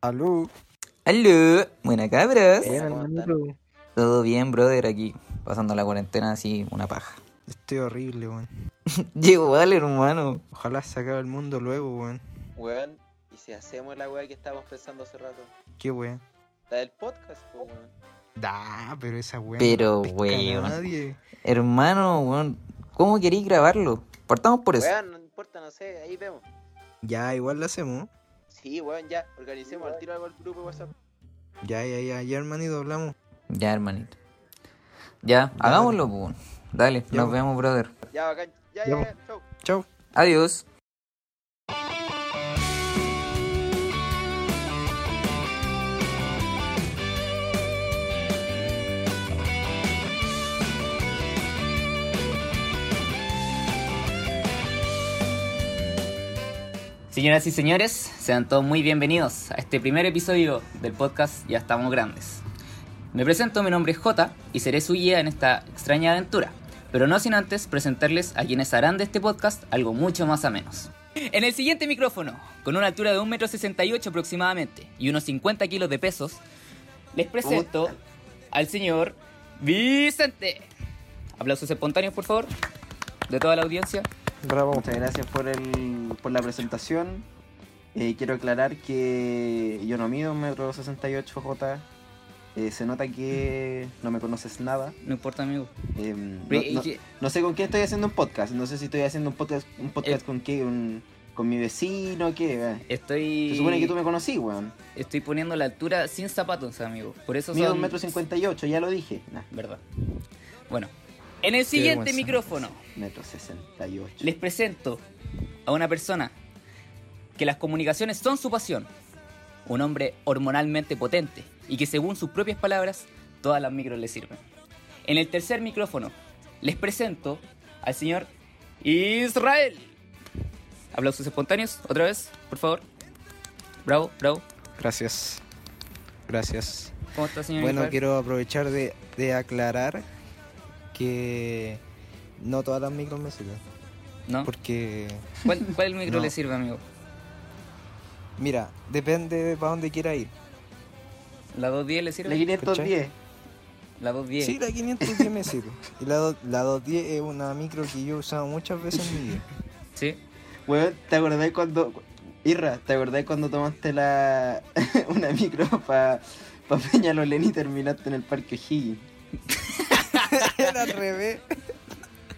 Aló. Aló, buena ¿cómo hermanito. Todo bien, brother, aquí pasando la cuarentena así, una paja. Estoy horrible, weón. Llegó vale, hermano. Ojalá se acabe el mundo luego, weón. Weón, ¿y si hacemos la weá que estábamos pensando hace rato? Qué weón. La del podcast, po, weón. Da, pero esa weón. Pero, no weón. nadie. Hermano, weón, ¿cómo queréis grabarlo? Partamos por eso. Weón, importa, no sé, ahí vemos. Ya, igual lo hacemos. Sí, weón, ya, organicemos al tiro algo al grupo de WhatsApp. Ya, ya, ya, ya, hermanito, hablamos. Ya, hermanito. Ya, hagámoslo, pues. Dale, Ya, nos po. vemos, brother. Ya, bacán. Ya, Ya, ya, chau. Chau. Adiós. Señoras y señores, sean todos muy bienvenidos a este primer episodio del podcast Ya estamos grandes. Me presento, mi nombre es Jota y seré su guía en esta extraña aventura, pero no sin antes presentarles a quienes harán de este podcast algo mucho más a menos. En el siguiente micrófono, con una altura de 1,68m aproximadamente y unos 50 kilos de pesos, les presento al señor Vicente. Aplausos espontáneos, por favor, de toda la audiencia. Bravo. Muchas gracias por, el, por la presentación. Eh, quiero aclarar que yo no mido un metro 68 J. Eh, se nota que no me conoces nada. No importa, amigo. Eh, no, Pero, ¿y no- qué- no sé con quién estoy haciendo un podcast. No sé si estoy haciendo un podcast, un podcast Eh. con qué, un- con mi vecino o qué. eh. Estoy. Se supone que tú me conocí, weón. Estoy poniendo la altura sin zapatos, amigo. Por eso Mido son... un metro 58, ya lo dije. Nah, Verdad. Bueno. En el siguiente micrófono metro 68. les presento a una persona que las comunicaciones son su pasión. Un hombre hormonalmente potente y que según sus propias palabras, todas las micros le sirven. En el tercer micrófono les presento al señor Israel. Aplausos espontáneos, otra vez, por favor. Bravo, bravo. Gracias. Gracias. ¿Cómo está, señor Bueno, Israel? quiero aprovechar de, de aclarar que no todas las micros me sirven. ¿No? Porque, ¿Cuál, cuál micro No. le sirve, amigo? mira, depende de para dónde quiera ir. ¿La 210 le sirve? La 510. La 210. Sí, la 510 me sirve. Y la, do- la 210 es una micro que yo he usado muchas veces en mi vida. Sí. Weón, ¿te acordás cuando. Irra, ¿te acordás cuando tomaste la. una micro para pa Peñalolén y terminaste en el Parque O'Higgins? Era al revés.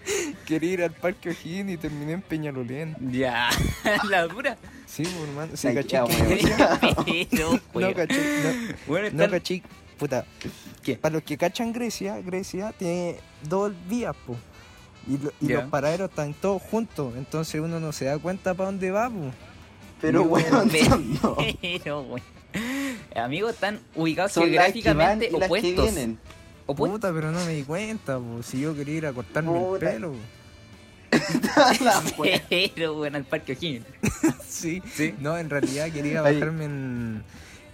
Quería ir al Parque O'Higgins y terminé en Peñalolén. Ya, la dura. Sí, pues, hermano. Sí, caché Pero, No, caché. No, Bueno, caché. Puta. ¿Qué? Para los que cachan Grecia, Grecia tiene dos vías, po. Y, lo- y Ya. los paraderos están todos juntos. Entonces uno no se da cuenta para dónde va, po. Pero, No, weón, son dos. Pero, güey. Amigos, están ubicados Son las que van geográficamente y las que opuestos. Opuestos. Puta, pero no me di cuenta, po. Si yo quería ir a cortarme Puta. el pelo. Pero, bueno, al parque O'Higgins. Sí. Sí. No, en realidad quería bajarme en-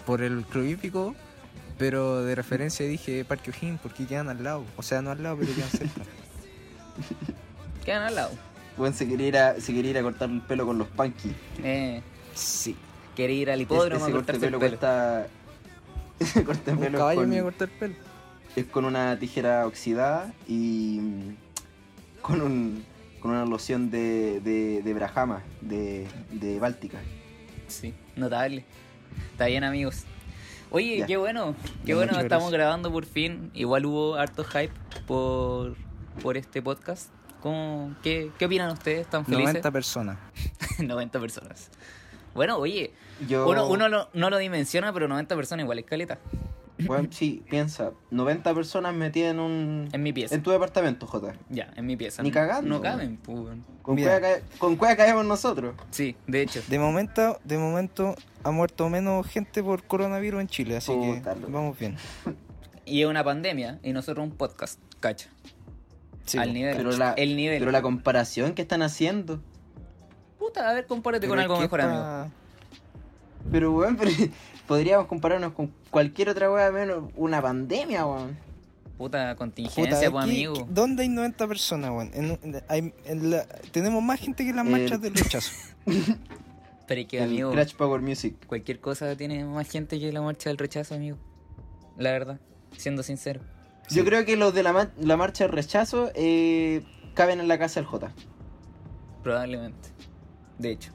por el club hípico, pero de referencia dije Parque O'Higgins porque quedan al lado. O sea, no al lado, pero quedan cerca. Quedan al lado. Weón, se quería, ir a, se quería ir a cortar el pelo con los punky. Eh, Sí. quiere ir al Ese, hipódromo a cortarse el pelo pelo. cuesta. Ese corte de Un pelo caballo con- me iba a cortar el pelo. Es con una tijera oxidada y mm, con un con una loción de, de, de Brahama, de, de Báltica. Sí, notable. Está bien, amigos. Oye, Ya. qué bueno, qué bueno, muchas estamos gracias. grabando por fin. Igual hubo harto hype por, por este podcast. ¿Cómo, qué, ¿Qué opinan ustedes? ¿Están felices? 90 personas. 90 personas. Bueno, oye, Yo, uno, uno lo- no lo dimensiona, pero 90 personas igual es caleta. Bueno, sí, piensa, 90 personas metidas en un... En mi pieza. En tu departamento, Jota. Ya, en mi pieza. Ni cagando, No caben, pues. weón. Con cueva, ca- con cueva caemos nosotros. Sí, de hecho. De momento, de momento ha muerto menos gente por coronavirus en Chile, así Puta, que loco. vamos bien. Y es una pandemia y nosotros un podcast, cacha. Sí, Al nivel. Pero la, el nivel. pero la comparación que están haciendo. Puta, a ver, compárate Pero con algo mejor, amigo. Pero, weón, pero podríamos compararnos con cualquier otra weá menos una pandemia, weón. puta Puta, contingencia, pues, aquí- amigo. ¿Dónde hay 90 personas, weón? En- en- hay- en la- tenemos más gente que en las Eh, marchas del rechazo. Pero es que, amigo, Crash Power Music. cualquier cosa tiene más gente que la marcha del rechazo, amigo. La verdad, siendo sincero. Yo creo que los de la, ma- la marcha del rechazo eh, caben en la casa del J. Probablemente. De hecho.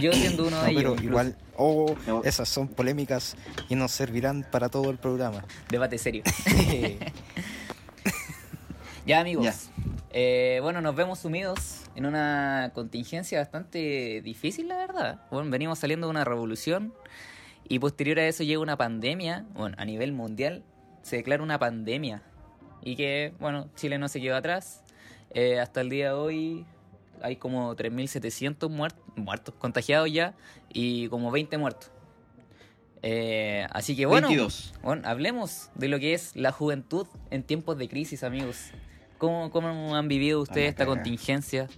Yo siendo uno No, de ellos. pero incluso. igual, oh, esas son polémicas y nos servirán para todo el programa. Debate serio. Ya, amigos. Ya. Eh, bueno, nos vemos sumidos en una contingencia bastante difícil, la verdad. Bueno, venimos saliendo de una revolución y posterior a eso llega una pandemia. Bueno, a nivel mundial se declara una pandemia. Y que, bueno, Chile no se quedó atrás. Eh, hasta el día de hoy hay como 3.700 muert- muertos, contagiados ya, y como 20 muertos. Eh, así que bueno, 22. bueno, hablemos de lo que es la juventud en tiempos de crisis, amigos. ¿Cómo, cómo han vivido ustedes esta contingencia?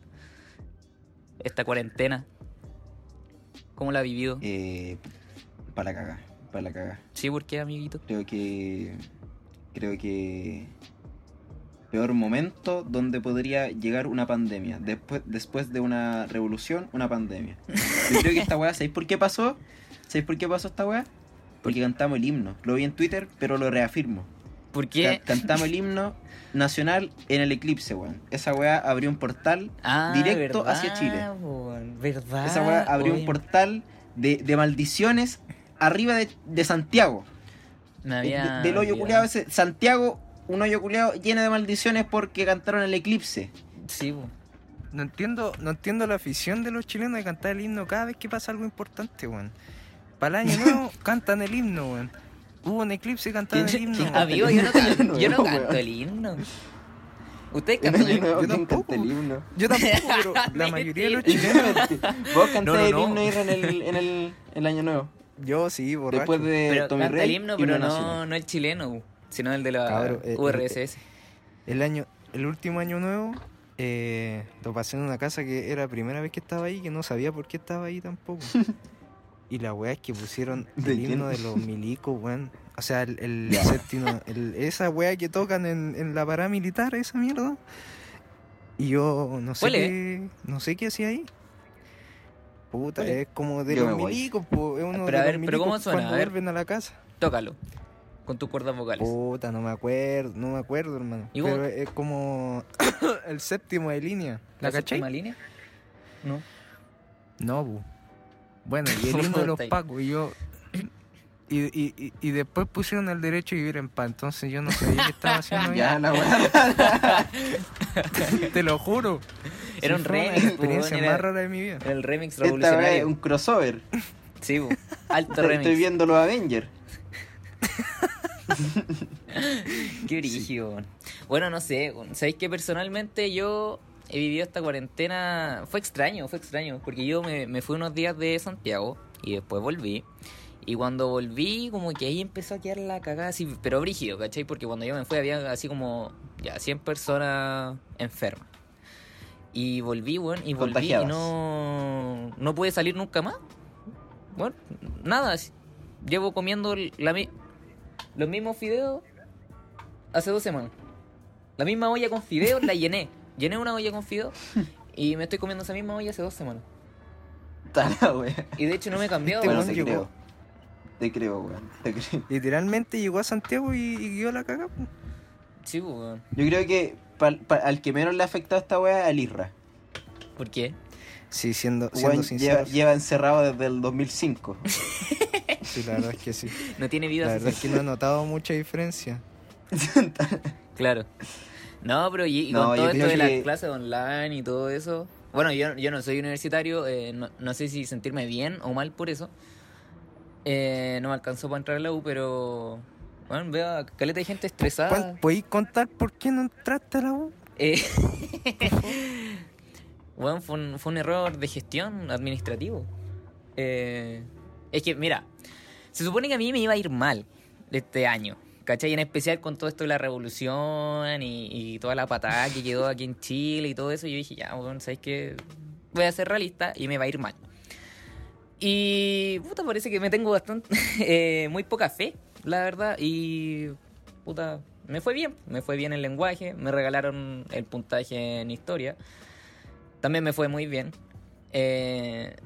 Esta cuarentena. ¿Cómo la ha vivido? Eh, para la caga, para la caga. Sí, ¿por qué, amiguito? Creo que. Creo que. Peor momento donde podría llegar una pandemia. Después, después de una revolución, una pandemia. Yo creo que esta weá, ¿sabéis por qué pasó? ¿Sabéis por qué pasó esta weá? Porque cantamos el himno. Lo vi en Twitter, pero lo reafirmo. ¿Por qué? Ca- cantamos el himno nacional en el eclipse, weón. Esa weá abrió un portal Ah, directo verdad, hacia Chile. ¿Verdad? Esa weá abrió un portal de, de maldiciones arriba de, de Santiago. me había del hoyo culeado ese. Santiago, un hoyo culeado lleno de maldiciones porque cantaron el eclipse. Sí, po. No entiendo, no entiendo la afición de los chilenos de cantar el himno cada vez que pasa algo importante, weón. Para el año nuevo cantan el himno, weón. Hubo un eclipse y cantaban el ¿Quién- himno. Amigo, yo no, can- yo no canto el himno. ¿Ustedes cantan el himno? yo ¿quién tampoco. canta el himno? Yo tampoco, pero la mayoría de los chilenos. Vos cantáis No, no, el no. himno Irra, en el, en el, el año nuevo. Yo sí, borracho. Después de Pero Tommy canta Rey, el himno, pero no, no el chileno, sino el de la Cabro, eh, URSS. El año, el último año nuevo, eh, lo pasé en una casa que era la primera vez que estaba ahí, que no sabía por qué estaba ahí tampoco. y la weá es que pusieron ¿De el quién? himno de los milicos, weón. O sea, el, el séptimo, el- esa weá que tocan en, en la paramilitar, esa mierda. Y yo no sé qué, no sé qué hacía ahí. Puta, ¿Cuál es? como de los milicos, po, es uno Pero de a los ver, pero ¿cómo milicos suena? cuando A ver. vuelven a la casa. Tócalo. Con tus cuerdas vocales. Puta, no me acuerdo, no me acuerdo, hermano. ¿Y vos? Pero es como el séptimo de línea. ¿La, cachai? séptima línea? No. No, bu. Bueno, y el himno de los pacos, y yo. Y, y, y, y después pusieron el derecho a vivir en paz, entonces yo no sabía qué estaba haciendo ahí. Ya, la weá. Te lo juro. Era Sí, un remix, la experiencia po, era- más rara de mi vida. Era el remix Esta weá es revolucionario. un crossover. Sí, po. alto remix. estoy viendo los Avengers. Qué brígido. Bueno, no sé. Sabéis que personalmente yo he vivido esta cuarentena. Fue extraño, fue extraño. Porque yo me, me fui unos días de Santiago y después volví. Y cuando volví, como que ahí empezó a quedar la cagada así, pero brígido, ¿cachai? Porque cuando yo me fui había así como ya 100 personas enfermas. Y volví, bueno, y volví y no, no pude salir nunca más. Bueno, nada, llevo comiendo la, mi- los mismos fideos hace dos semanas. La misma olla con fideos la llené. Llené una olla con fideos y me estoy comiendo esa misma olla hace dos semanas. Está la weá. Y de hecho no me he cambiado. Este Bueno, te llegó. creo. Te creo, weón. Te creo. Literalmente llegó a Santiago y, y guió la caga. Sí, pues, weón. Yo creo que pa- al que menos le ha afectado esta weá es al Irra. ¿Por qué? Sí, siendo, Weón, siendo lleva, sincero. lleva encerrado desde el 2005. Sí, la verdad es que sí. No tiene vida La verdad es que no he notado mucha diferencia. Claro. No, pero y, y No, con todo esto de las clases online y todo eso. Bueno, yo, yo no soy universitario, eh, no, no sé si sentirme bien o mal por eso. Eh, no me alcanzó para entrar a la U, pero. Bueno, veo a caleta de gente estresada. ¿Cuán- ¿Podéis contar por qué no entraste a la U? Eh, bueno, fue un, fue un error de gestión administrativo. Eh, es que, mira, se supone que a mí me iba a ir mal este año. ¿Cachai? En especial con todo esto de la revolución y, toda la patada que quedó aquí en Chile y todo eso. Yo dije, ya, bueno, ¿sabes qué? Voy a ser realista y me va a ir mal. Y, puta, parece que me tengo bastante, eh, muy poca fe, la verdad. Y, puta, me fue bien, me fue bien el lenguaje, me regalaron el puntaje en historia. También me fue muy bien. Eh,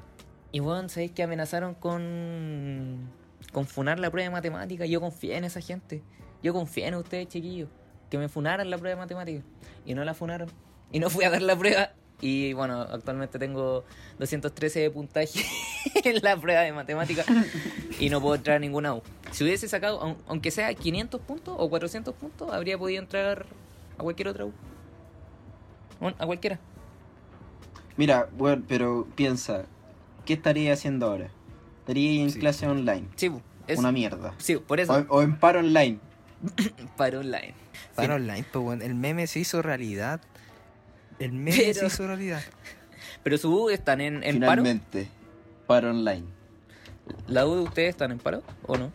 y bueno, ¿sabéis que amenazaron con, con funar la prueba de matemática? Yo confié en esa gente. Yo confié en ustedes, chiquillos. Que me funaran la prueba de matemática. Y no la funaron. Y no fui a dar la prueba. Y bueno, actualmente tengo 213 de puntaje en la prueba de matemática. Y no puedo entrar a ninguna U. Si hubiese sacado, aun- aunque sea 500 puntos o 400 puntos, habría podido entrar a cualquier otra U. A cualquiera. Mira, bueno, pero piensa, ¿qué estaría haciendo ahora? En Sí. clase online. Sí, bu, es- Una mierda. sí, por eso. O, o en paro online. Para online. Para online, pues bueno, el meme se hizo realidad. El meme Pero- se hizo realidad. Pero su U están en, en paro. Finalmente, paro online. ¿La U de ustedes están en paro o no?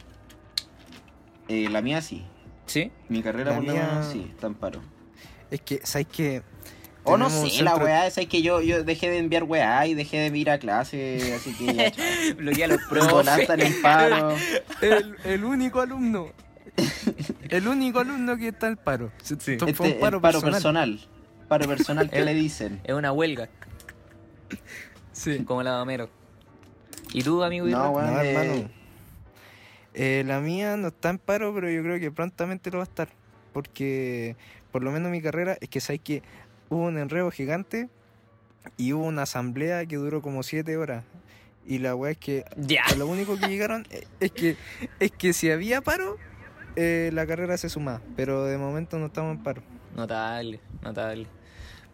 Eh, la mía sí. Sí. Mi carrera La por lo mía- menos sí, está en paro. Es que, ¿sabes qué? O no sé, la weá esa es que yo, yo dejé de enviar weá y dejé de ir a clase, así que ya, chao. Bloquea a los están en paro. El, el único alumno. El único alumno que está en paro. Sí. Esto Este fue un paro, paro personal. personal. Paro personal que El- le dicen. Es una huelga, Sí. como la de Homero. ¿Y tú, amigo? No, weón. No, eh, hermano. Eh, la mía no está en paro, pero yo creo que prontamente lo va a estar. Porque, por lo menos mi carrera, es que sabes que hubo un enredo gigante y hubo una asamblea que duró como siete horas. Y la weá es que lo único que llegaron es que es que si había paro, eh, la carrera se sumaba. Pero de momento no estamos en paro. Notable, notable.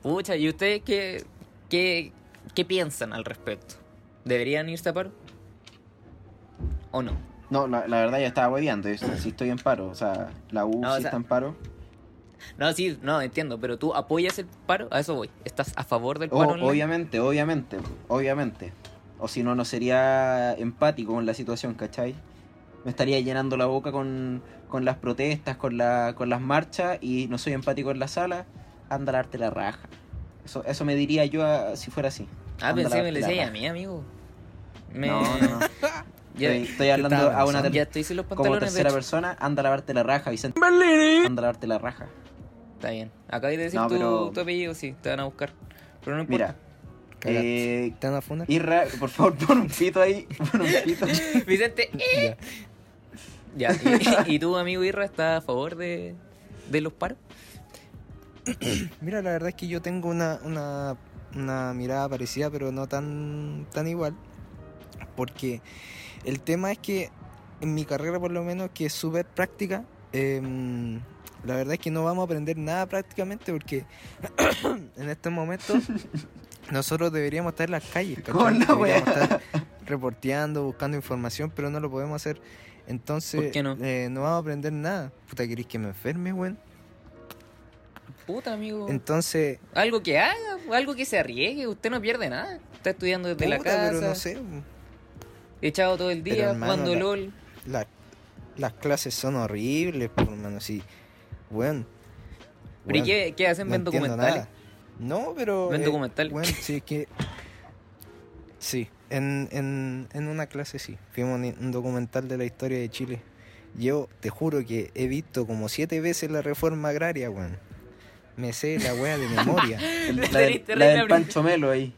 Pucha, ¿y ustedes qué, qué, qué piensan al respecto? ¿Deberían irse a paro? ¿O no? No, la, la verdad ya estaba hueveando. yo sí estoy en paro. O sea, la U No, o sí sea- está en paro. No, sí, no, entiendo, pero tú apoyas el paro, a eso voy. ¿Estás a favor del paro online? obviamente, obviamente, obviamente. O si no, no sería empático con la situación, ¿cachai? Me estaría llenando la boca con, con las protestas, con, la, con las marchas y no soy empático en la sala, anda a darte la raja. Eso, eso me diría yo a- si fuera así. Ah, Anda pensé a que me lo decía a mí, amigo. Me... No, no, no. Ya, Estoy, estoy hablando a una pensando? ter- ya estoy sin los como pantalones, de tercera persona, anda a lavarte la raja, Vicente. Anda a lavarte la raja. Está bien. Acabas de decir No, tu, pero- tu apellido, sí, te van a buscar. Pero no importa. Mira, eh, ¿Te van a funar? Irra, por favor, pon un pito ahí. Pon un pito. Vicente, eh. Ya. Ya, y, y tú, amigo Irra, ¿estás a favor de, de los paros? Mira, la verdad es que yo tengo una, una, una mirada parecida, pero no tan, tan igual. Porque el tema es que en mi carrera, por lo menos, que es súper práctica, em, la verdad es que no vamos a aprender nada prácticamente porque en estos momentos nosotros deberíamos estar en las calles, ¿cachai? Deberíamos estar reporteando, buscando información, pero no lo podemos hacer. Entonces, ¿Por qué no? eh, no vamos a aprender nada. Puta, ¿querés que me enferme, weón? Puta, amigo. Entonces, Algo que haga, algo que se arriesgue. Usted no pierde nada. Está estudiando desde la casa, pero no sé. echado todo el día, hermano, jugando la- LOL. la- las clases son horribles, por hermano. Sí, bueno. ¿Pero y qué, qué hacen? no ¿Ven entiendo documentales? No, pero. ¿Ven eh, documentales? Bueno, sí, es que. Sí, en, en, en una clase sí. Vimos un, un documental de la historia de Chile. Yo te juro que he visto como siete veces la reforma agraria, weón. Me sé la wea de memoria. La, del- la del Pancho Melo ahí.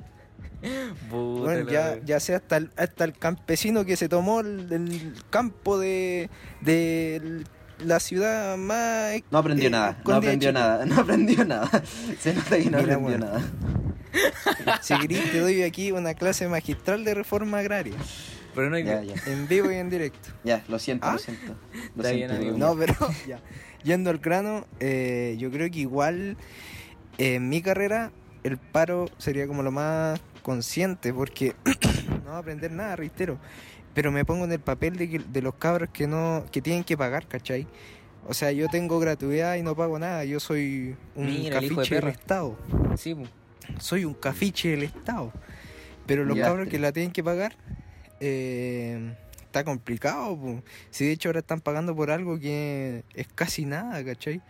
Bueno, ya, ya sea hasta el, hasta el campesino que se tomó el, el campo de, de la ciudad más... No aprendió eh, nada, no aprendió nada, no aprendió nada. Se nota que no Mira, aprendió bueno. nada. Si querés, te doy aquí una clase magistral de reforma agraria. Pero no hay Ya, ya, En vivo y en directo. ya, lo siento, ¿Ah? lo siento. Lo Está bien, siento, amigo. Dios No, pero ya. Yendo al grano, eh, yo creo que igual eh, en mi carrera el paro sería como lo más consciente porque no va a aprender nada, reitero. Pero me pongo en el papel de, que- de los cabros que no que tienen que pagar, ¿cachai? O sea, yo tengo gratuidad y no pago nada. Yo soy un Mira, de cafiche del. Estado. Sí, po. Soy un cafiche del Estado. Pero los Ya, cabros que la tienen que pagar, eh, está complicado. po. Si de hecho ahora están pagando por algo que es casi nada, ¿cachai?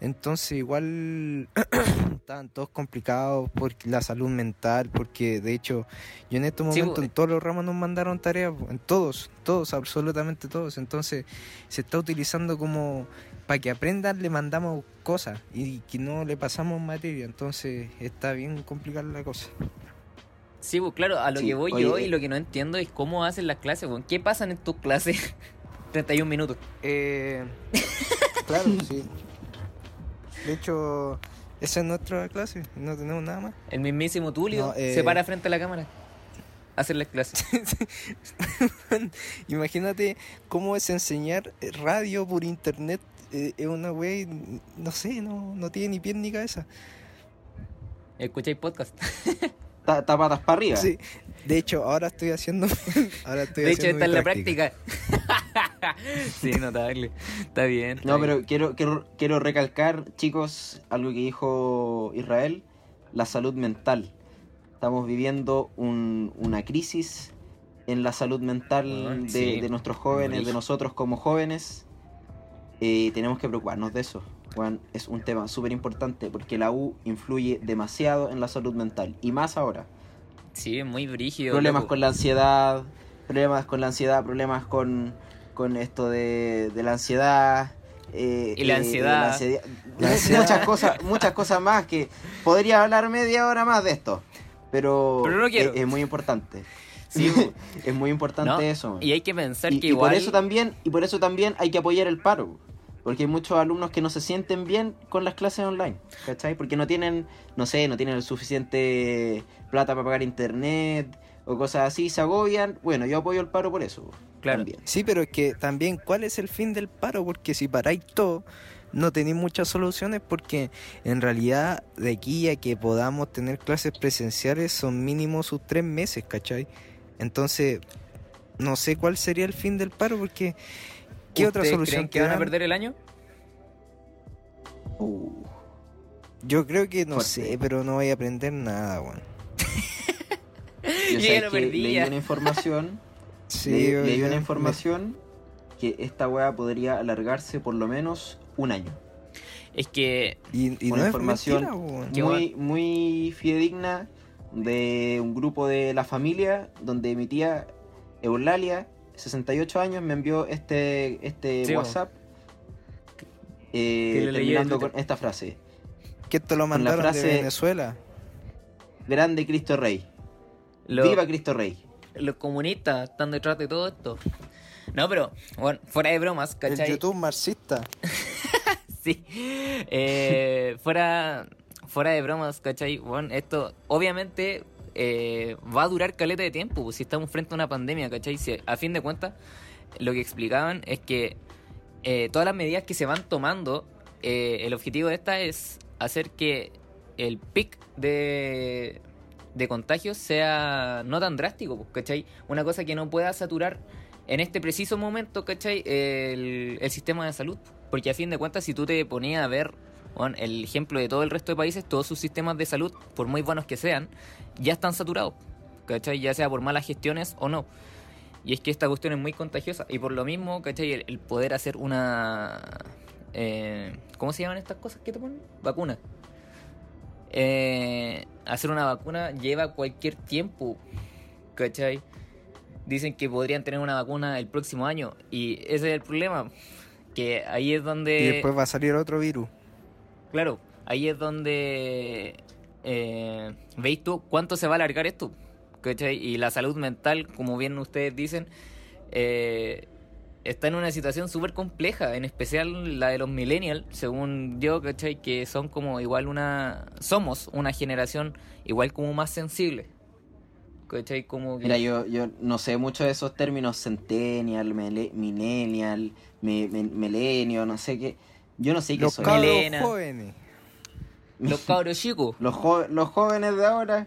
Entonces igual estaban todos complicados por la salud mental, porque de hecho yo en estos Sí, momentos en todos los ramos nos mandaron tareas, en todos, todos, absolutamente todos. Entonces se está utilizando como para que aprendan le mandamos cosas y que no le pasamos materia. Entonces está bien complicada la cosa. Sí, pues claro, a lo Sí, que voy oye, yo eh. y lo que no entiendo es cómo hacen las clases, weón. ¿Qué pasan en tus clases? 31 minutos. Eh, claro, sí. De hecho, esa es nuestra clase, no tenemos nada más. El mismísimo Tulio No, eh. se para frente a la cámara. a Hacer las clases. Imagínate cómo es enseñar radio por internet. eh, Es una wey, no sé, no, no tiene ni pie ni cabeza. ¿Escucháis podcast? Ta- ta patas para arriba. Sí, de hecho, ahora estoy haciendo. Ahora estoy De hecho, haciendo está mi en la práctica. sí, notable. Está bien. está No, bien. pero quiero, quiero, quiero recalcar, chicos, algo que dijo Israel, la salud mental. Estamos viviendo un- una crisis en la salud mental Weón, de, sí. de nuestros jóvenes, de nosotros como jóvenes. Eh, tenemos que preocuparnos de eso. Weón, es un tema súper importante porque la U influye demasiado en la salud mental. Y más ahora. Sí, muy brígido. problemas loco. con la ansiedad, problemas con la ansiedad, problemas con, con esto de, de la ansiedad. eh, Y la eh, ansiedad. la ansiedad- La ansiedad. Muchas cosas, muchas cosas más que podría hablar media hora más de esto. Pero, Pero no quiero. Es, es muy importante. Sí. Es muy importante ¿no? eso. Y hay que pensar Y, que y igual. por eso también, y por eso también hay que apoyar el paro. Porque hay muchos alumnos que no se sienten bien con las clases online, ¿cachai? Porque no tienen, no sé, no tienen el suficiente plata para pagar internet o cosas así, se agobian. Bueno, yo apoyo el paro por eso. Claro. También. Sí, pero es que también, ¿cuál es el fin del paro? Porque si paráis todo, no tenéis muchas soluciones porque en realidad de aquí a que podamos tener clases presenciales son mínimo sus tres meses, ¿cachai? Entonces, no sé cuál sería el fin del paro porque ¿qué otra ¿Ustedes solución creen que van a perder el año? Uh, Yo creo que no Fuerte. sé, pero no voy a aprender nada, weón. yo Yo ya lo perdí leí una información, Sí, leí yo- una información que esta weá podría alargarse por lo menos un año. Es que. Y, y una no información es mentira, muy, muy fidedigna de un grupo de la familia donde mi tía Eulalia, 68 años, me envió este, este Sí. WhatsApp eh, terminando con esta frase. Que esto lo con la mandaron frase- de Venezuela. Grande Cristo Rey. lo- Viva Cristo Rey. Los comunistas están detrás de todo esto. No, pero, bueno, fuera de bromas, El ¿cachai? YouTube marxista. Sí. Eh, fuera, fuera de bromas, ¿cachai? Bueno, esto obviamente eh, va a durar caleta de tiempo, pues, si estamos frente a una pandemia, ¿cachai? Si, a fin de cuentas, lo que explicaban es que eh, todas las medidas que se van tomando, eh, el objetivo de esta es hacer que el pic de, de contagios sea no tan drástico, pues, ¿cachai? Una cosa que no pueda saturar en este preciso momento, ¿cachai? El, el sistema de salud. Porque a fin de cuentas, si tú te ponías a ver el ejemplo de todo el resto de países, todos sus sistemas de salud, por muy buenos que sean, ya están saturados, ¿cachai? Ya sea por malas gestiones o no. Y es que esta cuestión es muy contagiosa. Y por lo mismo. El, el poder hacer una... eh, ¿Cómo se llaman estas cosas que te ponen? Vacuna. Eh, hacer una vacuna lleva cualquier tiempo, ¿cachai? Dicen que podrían tener una vacuna el próximo año. Y ese es el problema. Que ahí es donde... Y después va a salir otro virus. Claro, ahí es donde eh, veis tú cuánto se va a alargar esto. ¿cachai? Y la salud mental, como bien ustedes dicen, eh, está en una situación súper compleja, en especial la de los millennials, según yo, ¿cachai? Que son como igual una... Somos una generación igual como más sensible. ¿Cachai? Como que... Mira, yo, yo no sé mucho de esos términos centennial, mele- millennial, me, me- milenio, no sé qué. Yo no sé qué Los son. cabros Milena. jóvenes. Los cabros chicos, Los, jo- los jóvenes de ahora.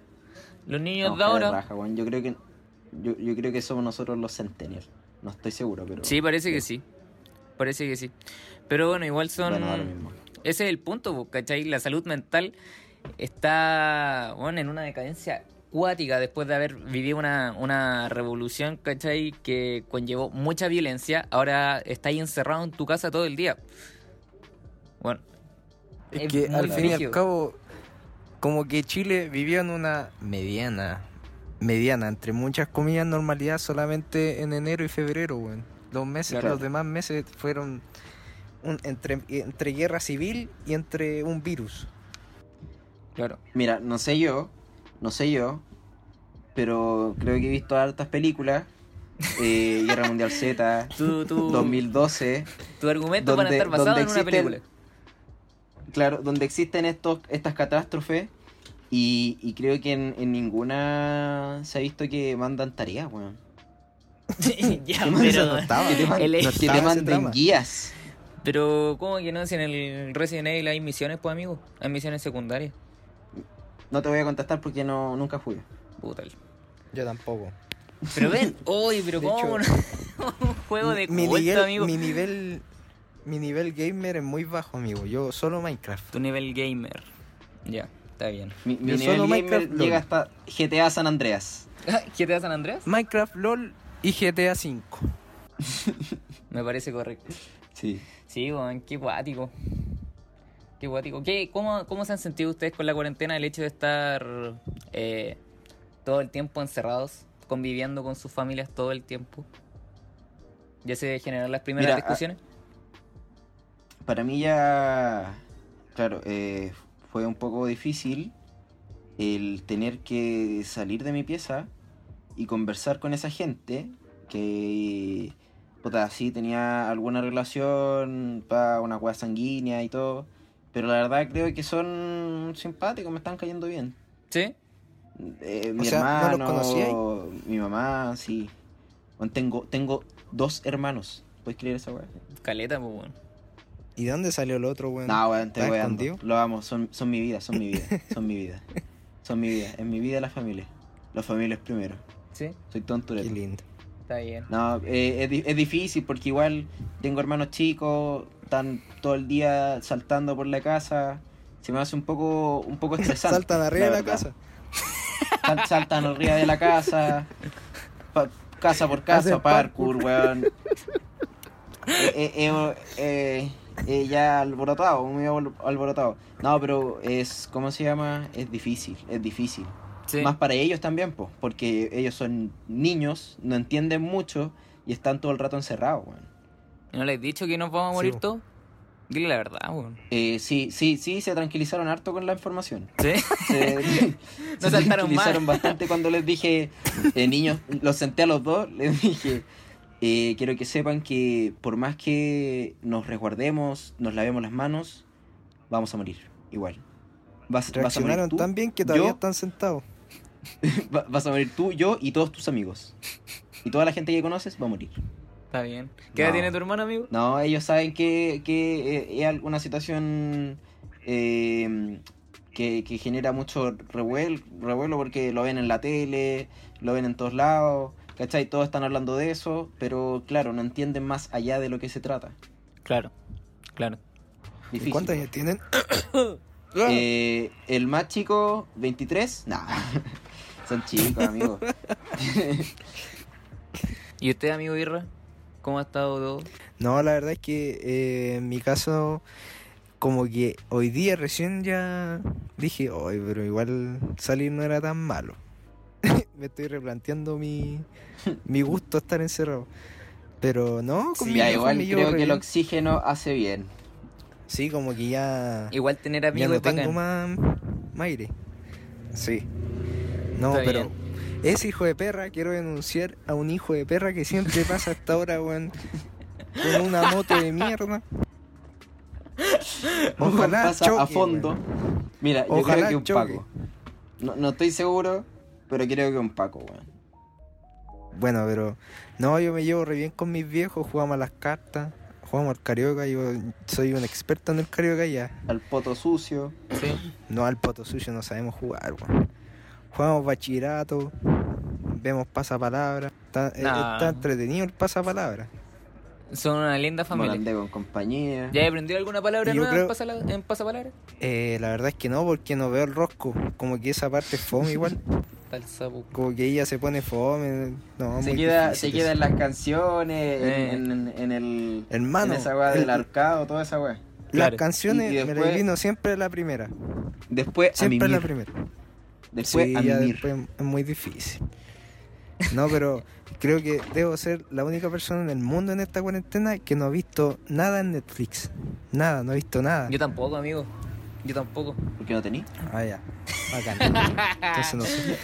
los niños No, de ahora... raja. Yo creo que yo, yo creo que somos nosotros los centennials. No estoy seguro, pero. Sí, parece que sí. Parece que sí. Pero bueno, igual son... Bueno, da lo mismo. Ese es el punto, ¿cachai? La salud mental está, bueno, en una decadencia cuática después de haber vivido una, una revolución, ¿cachai? Que conllevó mucha violencia. Ahí encerrado en tu casa todo el día. Bueno, Es Es que al fin y al cabo, como que Chile vivió en una mediana, mediana, entre muchas comillas, normalidad solamente en enero y febrero, weón. Los meses, Claro. los demás meses fueron un- entre, entre guerra civil y entre un virus. Claro. Mira, no sé yo, no sé yo, pero creo que he visto hartas películas. eh, Guerra Mundial Z, Tu, tu, 2012, tu argumento para donde- estar basado en una existen- película. claro, donde existen estos, estas catástrofes y, y creo que en, en ninguna se ha visto que mandan tareas, weón. ya, pero, no estaba. que te, man- el- que te manden guías. pero ¿cómo que no? Si en el Resident Evil hay misiones, pues amigo. Hay misiones secundarias. No te voy a contestar porque no nunca jugué. Puta. Yo tampoco. Pero ven, uy, pero De ¿cómo? hecho, un juego de mi, culto, nivel, amigo. mi nivel mi nivel gamer es muy bajo, amigo. Yo solo Minecraft. Tu nivel gamer. Ya, está bien. Mi, mi nivel Minecraft, llega hasta GTA San Andreas. ¿GTA San Andreas? Minecraft, LOL y GTA 5. Me parece correcto. Sí. Sí, weón, qué guático. Qué guático. ¿Qué, cómo, ¿Cómo se han sentido ustedes con la cuarentena? El hecho de estar eh, todo el tiempo encerrados, conviviendo con sus familias todo el tiempo. ¿Ya se generaron las primeras Mira, discusiones? Para mí ya, claro, eh, fue un poco difícil el tener que salir de mi pieza y conversar con esa gente que, puta, sí tenía alguna relación para una cueva sanguínea y todo, pero la verdad creo que son simpáticos, me están cayendo bien. ¿Sí? Eh, O mi sea, ¿no los hermano, mi mamá, sí. Bueno, tengo, tengo dos hermanos, ¿puedes creer esa weá? Caleta, pues, weón. ¿Y de dónde salió el otro, weón? No, weón, te ¿Está voy escondido? Lo amo, son, son mi vida, son mi vida, son mi vida. Son mi vida, en mi vida la familia. La familia es primero. ¿Sí? Soy tonturero. Qué lindo. Está bien. No, eh, es, es difícil porque igual tengo hermanos chicos, están todo el día saltando por la casa. Se me hace un poco, un poco estresante. Saltan arriba de la casa. Sal- saltan arriba de la casa. pa- casa por casa, parkour, weón. Eh, eh, eh, ya alborotado, muy albor- alborotado. No, pero es, ¿cómo se llama? Es difícil, es difícil. Sí. Más para ellos también, pues, porque ellos son niños, no entienden mucho y están todo el rato encerrados, weón. ¿No le has dicho que nos vamos a Sí, morir po. todos? Dile la verdad, weón. Eh, sí, sí, sí, se tranquilizaron harto con la información. ¿Sí? Se, se saltaron tranquilizaron más. bastante cuando les dije, eh, niños, los senté a los dos, les dije, eh, quiero que sepan que por más que nos resguardemos, nos lavemos las manos, vamos a morir, igual. Vas, vas a morir tú, tan bien que todavía yo, están sentados. va- vas a morir tú, yo y todos tus amigos. Y toda la gente que conoces va a morir. Está bien. ¿Qué edad No. tiene tu hermano, amigo? No, ellos saben que, que eh, es alguna situación eh, que, que genera mucho revuelo, revuelo porque lo ven en la tele, lo ven en todos lados, ¿cachai? Todos están hablando de eso, pero claro, no entienden más allá de lo que se trata. Claro, claro. ¿Y cuántos años tienen? Eh, el más chico, 23, no, son chicos, amigos. ¿Y usted, amigo Irra? ¿Cómo ha estado todo? No, la verdad es que eh, en mi caso, como que hoy día recién ya dije, hoy, pero igual salir no era tan malo. Me estoy replanteando mi, mi gusto a estar encerrado. Pero no, con Sí, ya, igual creo re que el oxígeno hace bien. Sí, como que ya, Igual tener ya amigos no es bacán. tengo más, más aire. Sí. No, Está pero bien. ese hijo de perra, quiero denunciar a un hijo de perra que siempre pasa hasta ahora, weón, con una moto de mierda. Ojalá pasa choque, a fondo. weón. Mira, yo Ojalá creo que un choque. Paco. No, no estoy seguro, pero creo que un Paco, weón. Bueno, pero no, yo me llevo re bien con mis viejos, jugamos a las cartas, jugamos al carioca, yo soy un experto en el carioca ya. Al poto sucio. Sí. No al poto sucio no sabemos jugar, weón. Jugamos bachillerato, vemos pasapalabra. Está, eh, Nah. está entretenido el pasapalabra. Son una linda familia. Morandé con compañía. ¿Ya he aprendido alguna palabra yo nueva creo- en, pasala- en pasapalabra? Eh, la verdad es que no, porque no veo el rosco. Como que esa parte es fome igual. Sapo. Como que ella se pone fome. No, se muy queda, se queda en las canciones, Eh. en, en- en el. Hermano, en esa weá del el- arcado, toda esa weá. Claro. Las canciones Y- y me después- las vino siempre la primera. Después a Siempre la mimir. primera. Después sí, a ya después es muy difícil. No, pero creo que debo ser la única persona en el mundo en esta cuarentena que no ha visto nada en Netflix. Nada, no he visto nada. Yo tampoco, amigo. Yo tampoco. ¿Por qué no tení? Ah, ya. Bacán. Entonces no sé.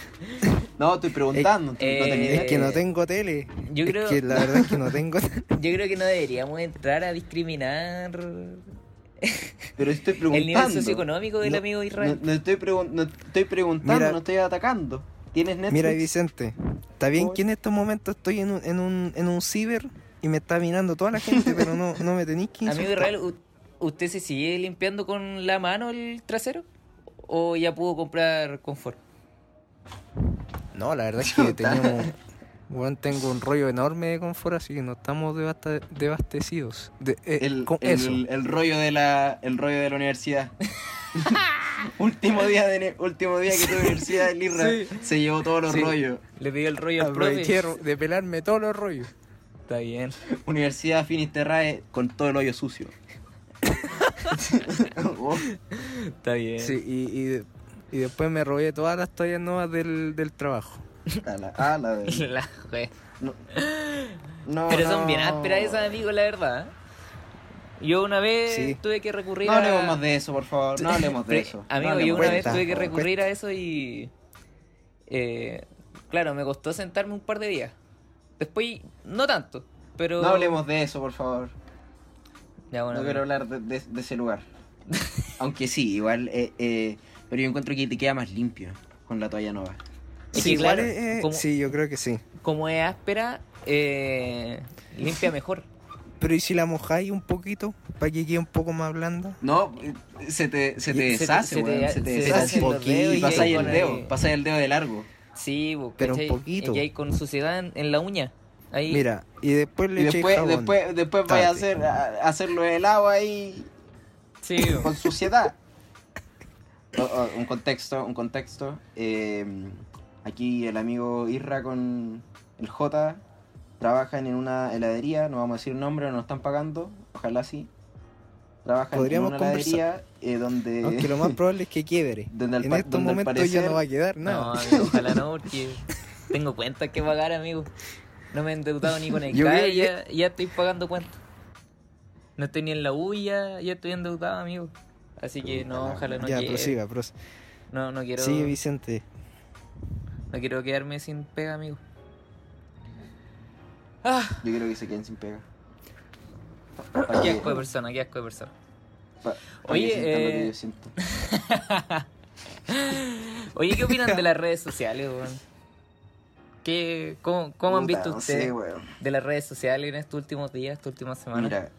No, estoy preguntando. ¿tú eh, no tenés Es que no tengo tele. Yo Es creo- que la verdad es que no tengo Yo creo que no deberíamos entrar a discriminar Pero estoy preguntando. el nivel socioeconómico del No, amigo Israel. No, no estoy, pregun- no estoy preguntando, Mira- no estoy atacando. ¿Tienes Netflix? Mira, Vicente, está bien que en estos momentos estoy en un, en un, en un ciber y me está mirando toda la gente, pero no, no me tenéis que Amigo insultar. Israel, ¿u- ¿usted se sigue limpiando con la mano el trasero? ¿O ya pudo comprar confort? No, la verdad es que teníamos... Bueno, tengo un rollo enorme de confort, así que no estamos devastecidos. De, eh, el, con el- eso. el rollo de la el rollo de la universidad. último día de último día que tuve universidad el Irra Sí. se llevó todos los Sí. rollos. Le pidió el rollo al Aproveché profe. de pelarme todos los rollos. Está bien. Universidad Finisterrae con todo el hoyo sucio. Oh, Está bien. Sí, y, y, de- y después me robé todas las toallas nuevas del, del trabajo. a la, a la de- La jue- no, no, Pero son no. bien ásperas esas, amigos, la verdad. Yo una vez Sí. tuve que recurrir No a... hablemos más de eso, por favor. No hablemos de eso. Amigo, No yo hablemos una de vez Cuenta, tuve que cuenta. recurrir a eso y... eh, claro, me costó sentarme un par de días. Después, no tanto, pero... No hablemos de eso, por favor. Ya, bueno, no quiero hablar de, de- de ese lugar. Aunque sí, igual. eh, eh, pero yo encuentro que te queda más limpio con la toalla nueva. Es Sí, que, igual claro, eh, como- sí, yo creo que sí. como es áspera, eh, limpia mejor. Pero ¿y si la mojáis un poquito para que quede un poco más blanda? No, se te, se te deshace, se te- weón. Se te se te deshace. los dedos Y pasáis el dedo, pasáis el dedo de largo. Sí, pues, Pero un poquito. Y hay con suciedad en, en la uña. Ahí. Mira, y después le Y después, jabón. después, después vaya a hacer a, hacerlo helado ahí Sí, con suciedad. O- o, un contexto, un contexto. eh, aquí el amigo Irra con el J trabajan en una heladería, no vamos a decir nombre, no nos están pagando, ojalá sí. Trabajan Podríamos en una heladería eh, donde, Aunque lo más probable es que quiebre. donde al en estos momentos parecer- ya no va a quedar no, nada. amigo, ojalá no, porque tengo cuentas que pagar, amigo. No me he endeudado ni con el CAE, ya, ya estoy pagando cuentas. No estoy ni en la U, ya, ya estoy endeudado, amigo. Así que no, ojalá no ya, quiera. prosiga, pros. No, no quiero, Sigue, Vicente. no quiero quedarme sin pega, amigo. Ah, Yo creo que se queden sin pega. qué asco de persona, qué asco de persona. Pa- pa Oye, eh, yo siento. Oye, ¿qué opinan de las redes sociales, weón? ¿Qué, cómo, ¿Cómo han visto no ustedes sé, de las redes sociales en estos últimos días, estas últimas semanas? Mira,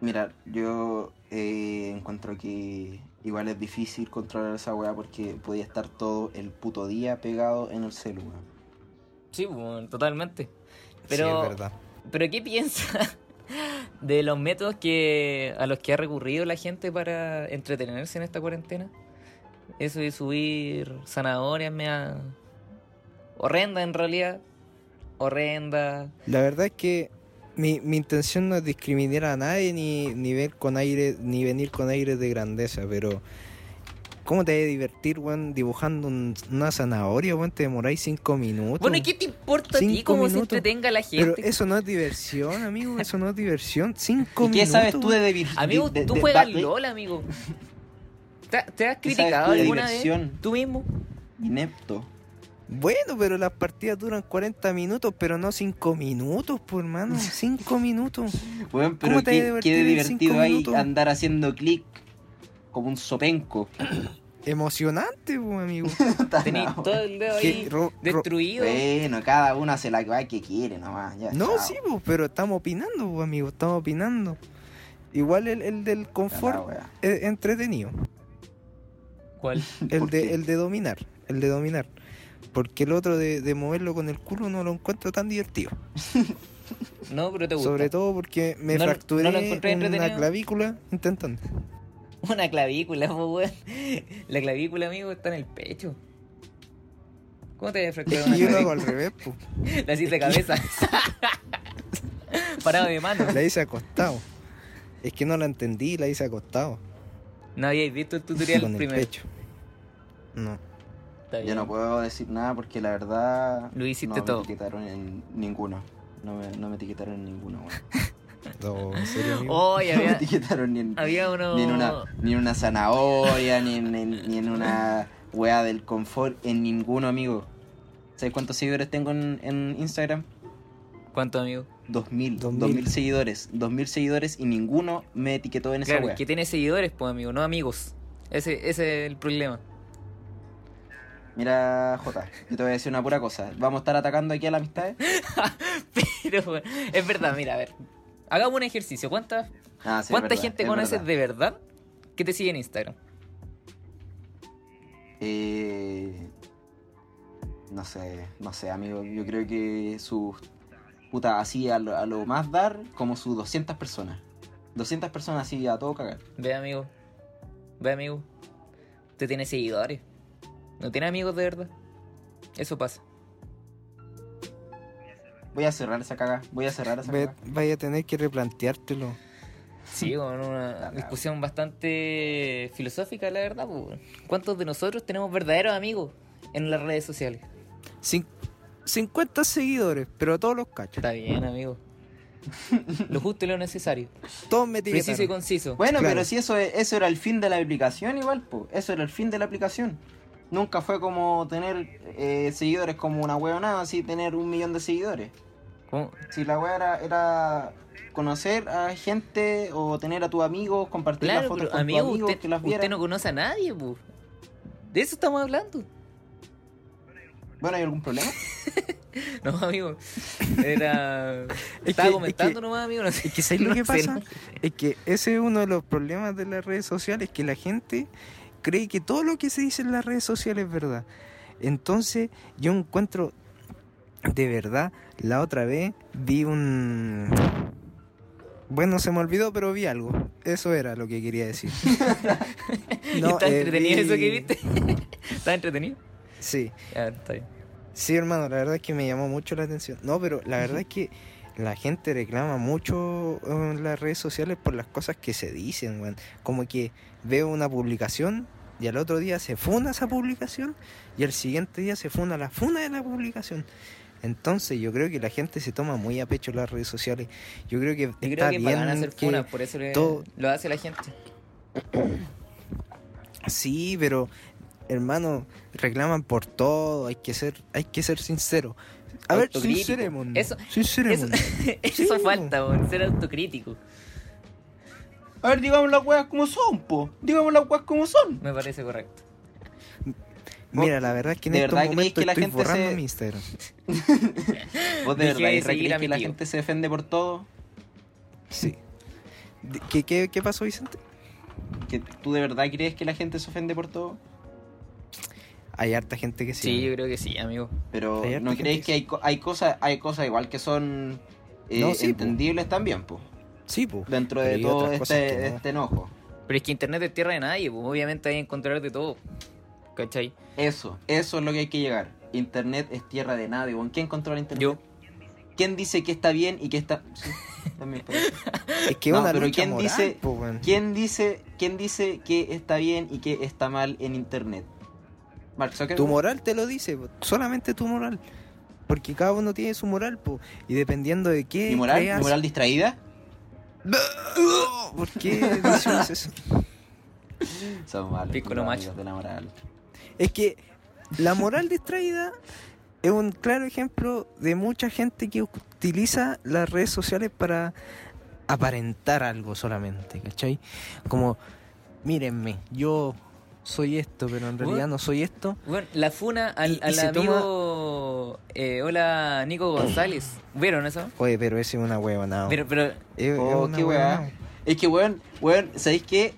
mira, yo eh, encuentro que igual es difícil controlar esa weá porque podía estar todo el puto día pegado en el celu, weón. Sí, weón, totalmente. Sí, Pero, es verdad. pero ¿qué piensa de los métodos que a los que ha recurrido la gente para entretenerse en esta cuarentena? Eso de subir zanahorias me ha... horrenda en realidad. Horrenda. La verdad es que mi, mi intención no es discriminar a nadie ni, ni ver con aire, ni venir con aire de grandeza, pero ¿cómo te vas a divertir, weón, dibujando un- una zanahoria, weón? Te demoráis cinco minutos. Bueno, ¿y qué te importa a ti cómo se minutos. entretenga la Pero gente? eso no es diversión, amigo, eso no es diversión. Cinco ¿Y qué minutos. sabes tú de diversión? Amigo, tú juegas LOL, amigo. ¿Te, te has ¿Qué criticado de alguna diversión? vez tú mismo? Inepto. Bueno, pero las partidas duran 40 minutos, pero no 5 minutos, pues hermano. 5 minutos. Weón, pero ¿Cómo te qué, a qué divertido hay minutos? andar haciendo clic como un sopenco. Emocionante, pues, amigo. Tenéis todo el dedo ahí ro- ro- destruido. Bueno, cada uno hace la que quiere nomás. Ya, No, chao. sí, pues, pero estamos opinando, pues, amigo. Estamos opinando. Igual el, el del confort es entretenido. ¿Cuál? El ¿Por de, qué? el de dominar. El de dominar. Porque el otro de, de moverlo con el culo no lo encuentro tan divertido. No, pero te gusta. Sobre todo porque me ¿No lo- fracturé no una clavícula intentando. Una clavícula. La clavícula, amigo, está en el pecho. ¿Cómo te fracturar una Y yo lo hago clavícula? al revés, pues. La hiciste de cabeza. Parado de mano. La hice acostado. Es que no la entendí la hice acostado. No habíais visto el tutorial con el primero. pecho. No. Está Yo no puedo decir nada porque la verdad. Lo hiciste no todo. me etiquetaron en ninguno. No me, no me etiquetaron en ninguno, weón. No, ¿en serio, amigo? Oye, No me había, etiquetaron ni en, había uno. ni en una, ni en una zanahoria, ni en, en- ni en una wea del confort, en ninguno, amigo. ¿Sabes cuántos seguidores tengo en, en Instagram? ¿Cuánto, amigo? 2000, Dos 2000 mil. seguidores, 2000 seguidores y ninguno me etiquetó en esa Claro, wea. que tiene seguidores, pues, amigo, no amigos. Ese, ese es el problema. Mira, Jota, yo te voy a decir una pura cosa. ¿Vamos a estar atacando aquí a la amistad? Pero, bueno, es verdad, mira, a ver. Hagamos un ejercicio. ¿Cuánta, Ah, sí, ¿cuánta verdad, gente es conoces verdad. de verdad que te sigue en Instagram? Eh, no sé, no sé, amigo. Yo creo que sus. Puta, así a lo, a lo más dar, como sus 200 personas. 200 personas así a todo cagar. Ve, amigo. Ve, amigo. Usted tiene seguidores. No tiene amigos de verdad. Eso pasa. Voy a cerrar esa caga. Voy a cerrar esa Ve- caga. vaya a tener que replanteártelo. Sí, con una discusión bastante filosófica, la verdad. pues. ¿Cuántos de nosotros tenemos verdaderos amigos en las redes sociales? Cin- 50 seguidores, pero todos los cachos. Está bien, amigo. Lo justo y lo necesario. Todos me Preciso y conciso. Bueno, Claro. pero si eso, es- eso era el fin de la aplicación, igual, pues. Eso era el fin de la aplicación. Nunca fue como tener eh, seguidores como una nada así tener un millón de seguidores. ¿Cómo? Si la wea era, era conocer a gente o tener a tus amigos, compartir las fotos pero con amigo, tus amigos usted, que las vieran. usted no conoce a nadie, pues. De eso estamos hablando. Bueno, ¿hay algún problema? No, amigo. Era. Es Estaba que- comentando es que- nomás, amigo. No sé. Es que ¿sabes lo que pasa? no. Es que ese es uno de los problemas de las redes sociales, que la gente cree que todo lo que se dice en las redes sociales es verdad. Entonces yo encuentro, de verdad, la otra vez vi un... Bueno, se me olvidó, pero vi algo. Eso era lo que quería decir. ¿Está eh, entretenido vi- eso que viste? ¿Está entretenido? Sí, Ya, está bien. sí, hermano, la verdad es que me llamó mucho la atención. No, pero la verdad es que la gente reclama mucho en las redes sociales por las cosas que se dicen, weón. Como que veo una publicación y al otro día se funa esa publicación y al siguiente día se funa la funa de la publicación. Entonces yo creo que la gente se toma muy a pecho las redes sociales. Yo creo que Yo creo está que bien van a hacer que- funas, por eso le- todo- lo hace la gente. Sí, pero hermano, reclaman por todo, hay que ser, hay que ser sincero. A ver, sincerémonos. Eso- Eso, sincerémonos. eso Sí, falta, ser autocrítico. A ver, digamos las weas como son, po. Digamos las weas como son. Me parece correcto. Mira, la verdad es que en ¿De estos momentos que la estoy gente borrando se- mi Instagram. ¿Vos de Dejé verdad de crees que la gente se defiende por todo? Sí. ¿Qué, qué, qué pasó, Vicente? ¿Que ¿Tú de verdad crees que la gente se ofende por todo? Hay harta gente que sí. Sí, yo creo que sí, amigo. Pero ¿no creéis que hay, co- hay cosas hay cosas igual que son eh, No, sí, po. entendibles también, po? Sí, po. Dentro de todo este, no. este enojo. Pero es que internet es tierra de nadie, pues obviamente hay que encontrar de todo. ¿Cachai? Eso, eso es lo que hay que llegar. Internet es tierra de nadie. ¿Con quién controla Internet? Yo. ¿Quién dice que está bien y que está... Sí, Es que No, una pero lucha ¿quién moral, dice- po, weón. ¿Quién dice, ¿Quién dice que está bien y que está mal en Internet? Mark. Tu moral te lo dice, po. solamente tu moral. Porque cada uno tiene su moral, po. Y dependiendo de qué ¿Mi moral? creas- ¿Mi moral distraída? ¿Por qué mencionas eso? Son malos. Piccolo macho. de la moral. Es que la moral distraída es un claro ejemplo de mucha gente que utiliza las redes sociales para aparentar algo solamente, ¿cachai? Como, mírenme, yo soy esto, pero en realidad Bueno. no soy esto. Bueno, la funa al, Y- al amigo. eh, hola, Nico González. ¿Vieron eso? Oye, pero ese es una huevonao. Pero, pero, Es- Oh, qué huevonao. Es que, weón, weón, ¿sabéis qué?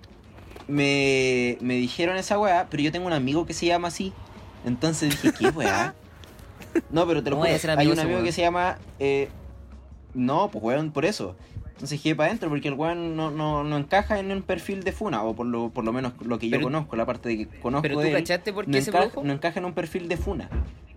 Me, me dijeron esa weá, pero yo tengo un amigo que se llama así. Entonces dije, ¿qué weá? No, pero te lo ¿Cómo juro. Hay un amigo weón? que se llama. eh, no, pues weón, por eso. Entonces dije para adentro porque el weón no, no, no encaja en un perfil de Funa, o por lo, por lo menos lo que yo Pero- conozco, la parte de que conozco pero tú de él, cachaste por no, qué se encaja, produjo. no encaja en un perfil de Funa.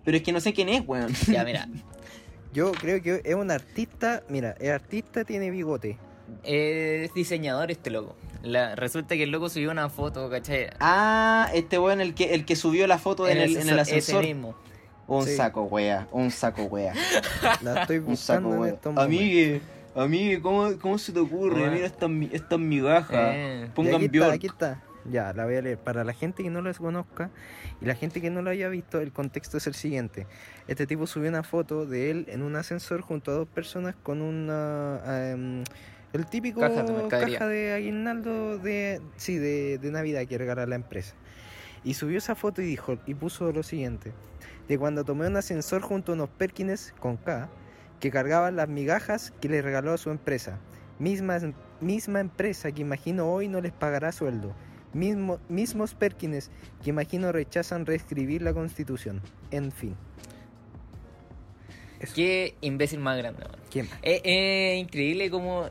Pero es que no sé quién es, weón. Ya, mira. Yo creo que es un artista, mira, es artista, tiene bigote. es diseñador este loco. La- resulta que el loco subió una foto, ¿cachai? Ah, este weón, el que, el que subió la foto en, el, en el ese ascensor. mismo. Un Sí. saco wea, un saco wea. La estoy Un saco buscando en wea. estos Amigue, amigue, ¿cómo, ¿cómo se te ocurre? Bueno. Mira esta, mi- esta migaja. Eh. Pongan aquí Bjork. está, aquí está. Ya, la voy a leer. Para la gente que no lo conozca y la gente que no lo haya visto, el contexto es el siguiente. Este tipo subió una foto de él en un ascensor junto a dos personas con una... em, el típico Caja de mercadería. caja de aguinaldo de, sí, de, de Navidad que regala la empresa. Y subió esa foto y dijo, y puso lo siguiente. De cuando tomé un ascensor junto a unos Perkins con K que cargaban las migajas que le regaló a su empresa. Misma, misma empresa que imagino hoy no les pagará sueldo. Mismo, mismos Perkins que imagino rechazan reescribir la constitución. En fin. Eso. Qué imbécil más grande, man. ¿Quién? Es es increíble como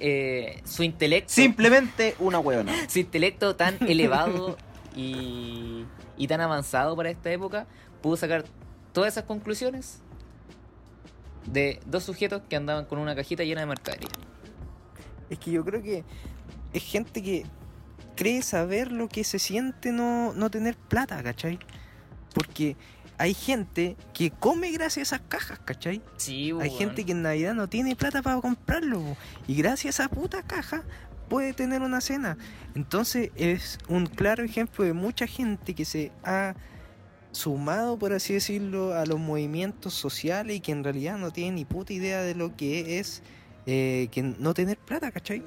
eh, su intelecto. Simplemente una weona. su intelecto tan elevado y, y tan avanzado para esta época pudo sacar todas esas conclusiones de dos sujetos que andaban con una cajita llena de mercadería. Es que yo creo que es gente que cree saber lo que se siente no, no tener plata, ¿cachai? Porque hay gente que come gracias a esas cajas, ¿cachai? Sí, Hay gente que en Navidad no tiene plata para comprarlo y gracias a esa puta caja puede tener una cena. Entonces es un claro ejemplo de mucha gente que se ha sumado, por así decirlo, a los movimientos sociales y que en realidad no tiene ni puta idea de lo que es eh, que no tener plata, ¿cachai?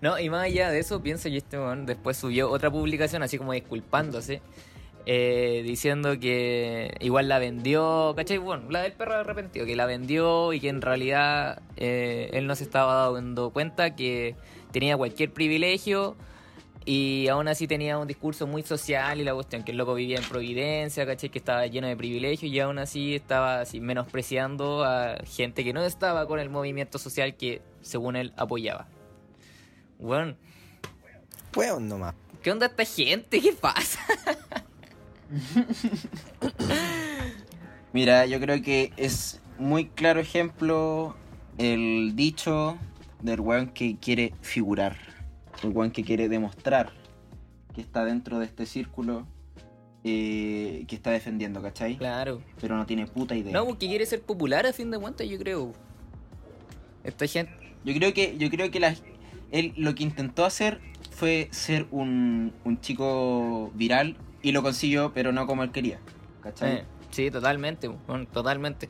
No, y más allá de eso, pienso que este después subió otra publicación así como disculpándose, eh, diciendo que igual la vendió, ¿cachai? Bueno, la del perro arrepentido, que la vendió y que en realidad eh, él no se estaba dando cuenta que tenía cualquier privilegio y aún así tenía un discurso muy social y la cuestión, que el loco vivía en Providencia, ¿cachai? Que estaba lleno de privilegios y aún así estaba así menospreciando a gente que no estaba con el movimiento social que según él apoyaba. Bueno, Weón nomás. ¿qué onda esta gente? ¿Qué pasa? Mira, yo creo que es muy claro ejemplo el dicho del weón que quiere figurar. El weón que quiere demostrar que está dentro de este círculo eh, que está defendiendo, ¿cachai? Claro. Pero no tiene puta idea. No, porque quiere ser popular a fin de cuentas, yo creo. Esta gente. Yo creo que, yo creo que la- él lo que intentó hacer fue ser un, un chico viral y lo consiguió, pero no como él quería. ¿Cachai? Eh, sí, totalmente, totalmente.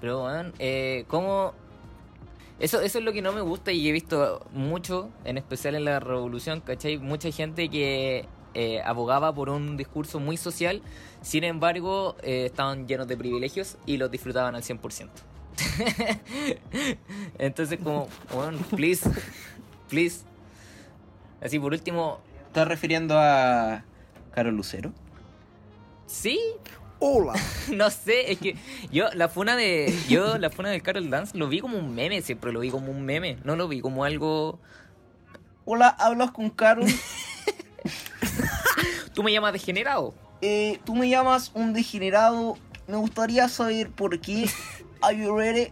Pero, weón, eh, ¿cómo...? Eso, eso es lo que no me gusta y he visto mucho, en especial en la revolución, ¿cachai? Mucha gente que eh, abogaba por un discurso muy social, sin embargo, eh, estaban llenos de privilegios y los disfrutaban al 100%. Entonces, como, weón, please, please. Así, por último, ¿Estás refiriendo a Carol Lucero? sí, Hola. No sé, es que yo la funa de yo la funa del Carol Dance lo vi como un meme, siempre lo vi como un meme, no lo vi como algo Hola, hablas con Carol. tú me llamas degenerado. Eh, tú me llamas un degenerado. Me gustaría saber por qué. Are you ready?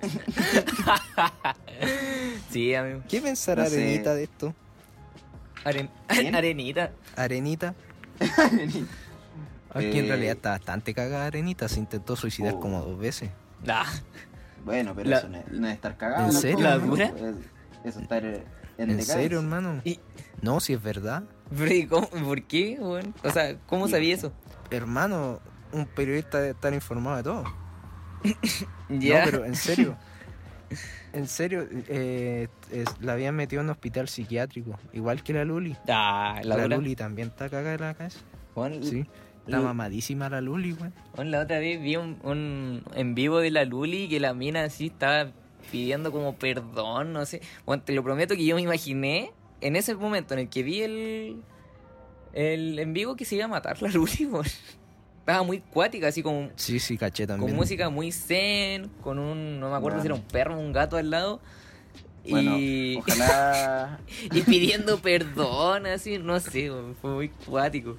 Sí, amigo. ¿Qué pensará No sé. Arenita de esto? Aren- ¿Quién? Arenita. Arenita. Aquí en Eh, realidad está bastante cagada Arenita. Se intentó suicidar Oh. como dos veces. Ah, Bueno, pero La- eso no es, no es estar cagado. ¿En serio, ¿La Eso- dura? Eso estar en, ¿En serio, hermano? Y- No, si es verdad. pero ¿y cómo- ¿por qué? weón? O sea, ¿cómo sabía eso? Hermano, un periodista debe estar informado de todo. Ya. No, pero en serio. En serio, eh, es- la habían metido en un hospital psiquiátrico. Igual que la Luli. Ah, la. Luli también está cagada de la cabeza. Weón, Sí. Está mamadísima la Luli, güey. weón, la otra vez vi un, un en vivo de la Luli que la mina así estaba pidiendo como perdón, no sé. Bueno, te lo prometo que yo me imaginé en ese momento en el que vi el, el en vivo que se iba a matar la Luli, weón. Estaba muy cuática, así como Sí, sí, caché también. con música muy zen, con un, no me acuerdo si era un perro o un gato al lado. Bueno, y, ojalá. y pidiendo perdón, así, no sé, fue muy cuático.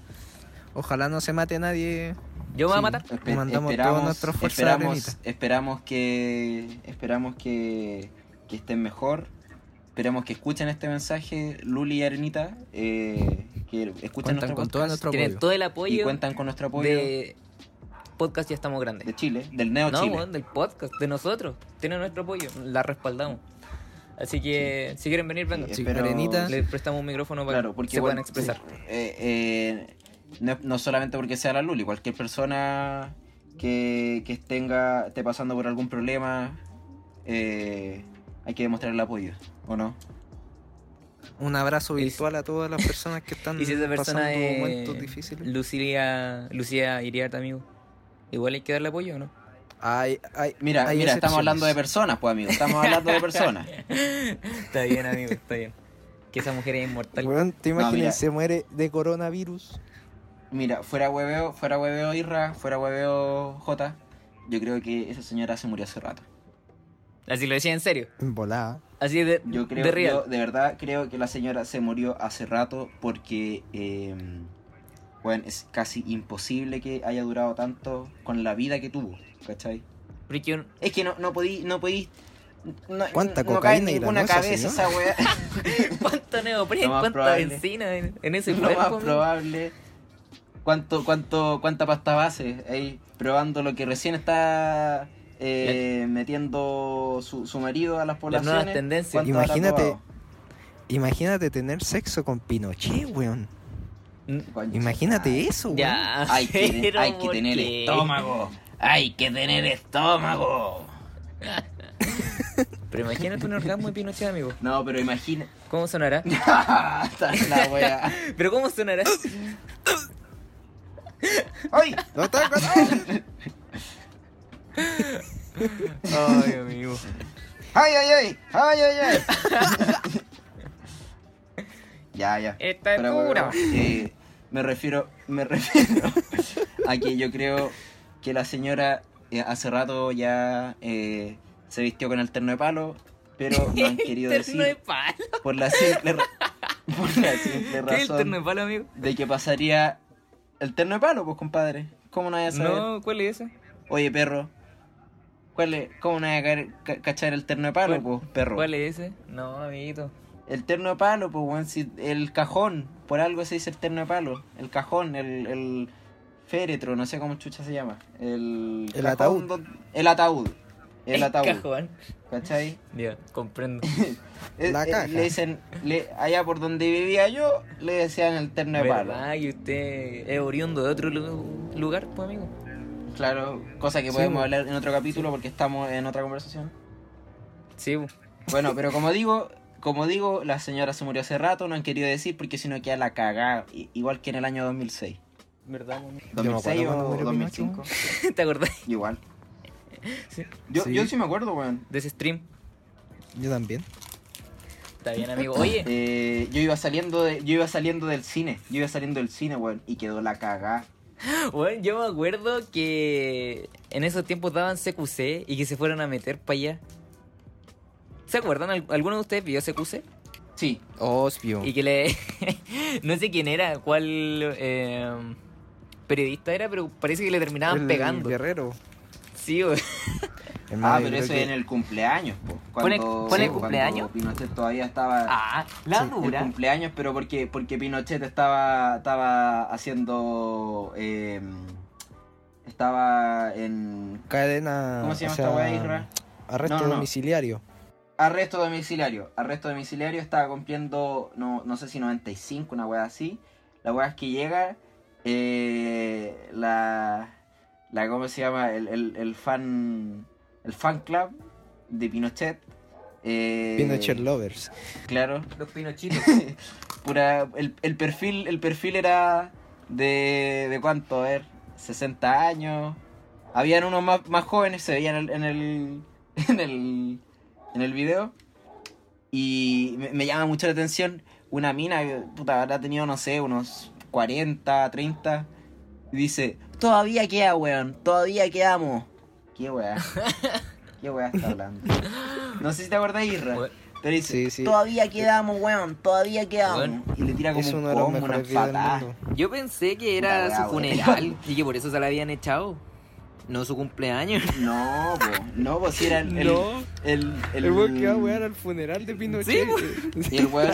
Ojalá no se mate nadie. Yo me voy a matar. espe- Mandamos esperamos, todas esperamos, esperamos que esperamos que, que estén mejor esperemos que escuchen este mensaje, Luli y Arenita, eh, que escuchen Cuentan nuestro con todo nuestro Tienen apoyo. todo el y apoyo cuentan con nuestro apoyo de, de podcast Ya Estamos Grandes. Chile, del Neo No, Chile. weón, del podcast, de nosotros. Tienen nuestro apoyo, la respaldamos. Así que si quieren venir, vengan. Sí, Sí, pero- Arenita. Les prestamos un micrófono para Claro, porque que se bueno, puedan expresar. eh, eh, no, no solamente porque sea la Luli, cualquier persona que, que tenga, esté pasando por algún problema, eh, hay que demostrar el apoyo, ¿o no? Un abrazo virtual a todas las personas que están Y si esa persona pasando es momentos difíciles. Lucía, Lucía Iriarte, amigo. Igual hay que darle apoyo, ¿o no? Hay, hay, Mira, hay mira, estamos hablando de personas, pues amigo, estamos hablando de personas. Está bien, amigo, está bien. Que esa mujer es inmortal. ¿te No, imaginas? mira. se muere de coronavirus. Mira, fuera hueveo, fuera hueveo Irra, fuera hueveo J, yo creo que esa señora se murió hace rato. Así lo decía en serio. Volada. Así de, Yo creo, de real. yo de verdad creo que la señora se murió hace rato porque, eh, bueno, es casi imposible que haya durado tanto con la vida que tuvo, ¿cachai? Porque un- Es que no, no podí, no podí, no, ¿Cuánta no cocaína cae ninguna cabeza esa weá. ¿Cuánto neopren, Lo más cuánta probable. benzina en, en ese lo cuerpo, más probable. ¿Cuánto, cuánto, cuánta pasta base ahí probando lo que recién está eh, metiendo su, su marido a las poblaciones? nuevas tendencias. ¿Cuánto habrá Imagínate, imagínate tener sexo con Pinochet, weón. Mm, Imagínate eso, weón. Ya, Hay que, pero hay que ¿por tener qué? estómago. Hay que tener estómago. Pero imagínate un orgasmo de Pinochet, amigo. No, pero imagina. ¿Cómo sonará? Está la wea. ¿Pero cómo sonará? ¡Ay! ¡No tengo Ay, amigo. ¡Ay, ay, ay! ¡Ay, ay, ay! ya, ya. Esta es Pero, bueno, dura. eh, me refiero, me refiero a que yo creo que la señora eh, hace rato ya eh, se vistió con el terno de palo, pero no han querido Terno de decir palo. por la simple, por la simple ¿Qué es el razón terno de palo, amigo? de que pasaría el terno de palo, pues compadre. ¿Cómo no vaya a saber? No, ¿cuál es ese? Oye, perro. ¿Cuál es? ¿Cómo no vaya a cachar el terno de palo, ¿Cuál- pues, perro? ¿Cuál es ese? No, amiguito. El terno de palo, pues, weón, si el cajón, por algo se dice el terno de palo. El cajón, el, el féretro, no sé cómo chucha se llama. El, El cajón ataúd. El ataúd. El ataúd. cajón. ¿Cachai? Ya, comprendo. Eh, La eh, caja. le dicen, le, allá por donde vivía yo, le decían el terno de palo. ¿Verdad? ¿Y usted es oriundo de otro lu- lugar, pues, amigo? Claro, cosa que Sí, podemos po. hablar en otro capítulo porque estamos en otra conversación. Sí, pues. Bueno, pero como digo, como digo, la señora se murió hace rato, no han querido decir porque si no queda la cagada, igual que en el año 2006. ¿Verdad, pues, me acuerdo 2006 cuando o murió 2005. ¿Te acordás Igual. Sí. Yo, Sí. yo sí me acuerdo, weón. de ese stream? Yo también. Está bien, amigo. Oye, Eh, yo iba saliendo de, yo iba saliendo del cine, yo iba saliendo del cine, weón, y quedó la cagada. bueno, yo me acuerdo que en esos tiempos daban CQC y que se fueron a meter para allá. ¿Se acuerdan? ¿Al- ¿Alguno de ustedes vio CQC? Sí, Obvio. Y que le... no sé quién era, cuál eh, periodista era, pero parece que le terminaban El pegando. Guerrero. Sí, güey. Hermano, ah, pero eso que- en el cumpleaños, po. ¿Pone- Cuando, pone sí, cuando cumpleaños? Pinochet todavía estaba Ah, la Sí, el cumpleaños, pero porque porque Pinochet estaba estaba haciendo eh, estaba en Cadena. ¿Cómo se llama o sea, esta weá, Isra? Arresto No, no, no. domiciliario. arresto domiciliario. Arresto domiciliario estaba cumpliendo no, no sé si 95, una weá así. La weá es que llega eh, la la cómo se llama el, el, el fan el fan club de Pinochet. Eh, Pinochet Lovers. Claro. Los pinochitos. Pura, el, el perfil el perfil era de, de cuánto, a ver, 60 años. Habían unos más, más jóvenes, se veían en el, en el, en el, en el video. Y me, me llama mucho la atención una mina que puta, habrá tenido, no sé, unos 40, 30. Y dice, todavía queda, weón, todavía quedamos. ¿Qué weá? ¿Qué weá está hablando? No sé si te acuerdas, Irra. Pero dice, Sí, sí. todavía quedamos, weón, todavía quedamos. Y le tira como un combo, una patada. Yo pensé que era weá, su funeral y que por eso se la habían echado. No su cumpleaños. No, po, no, pues si era el. El, No. el, el, El weón que va a wear al funeral de Pinochet. Y el weón,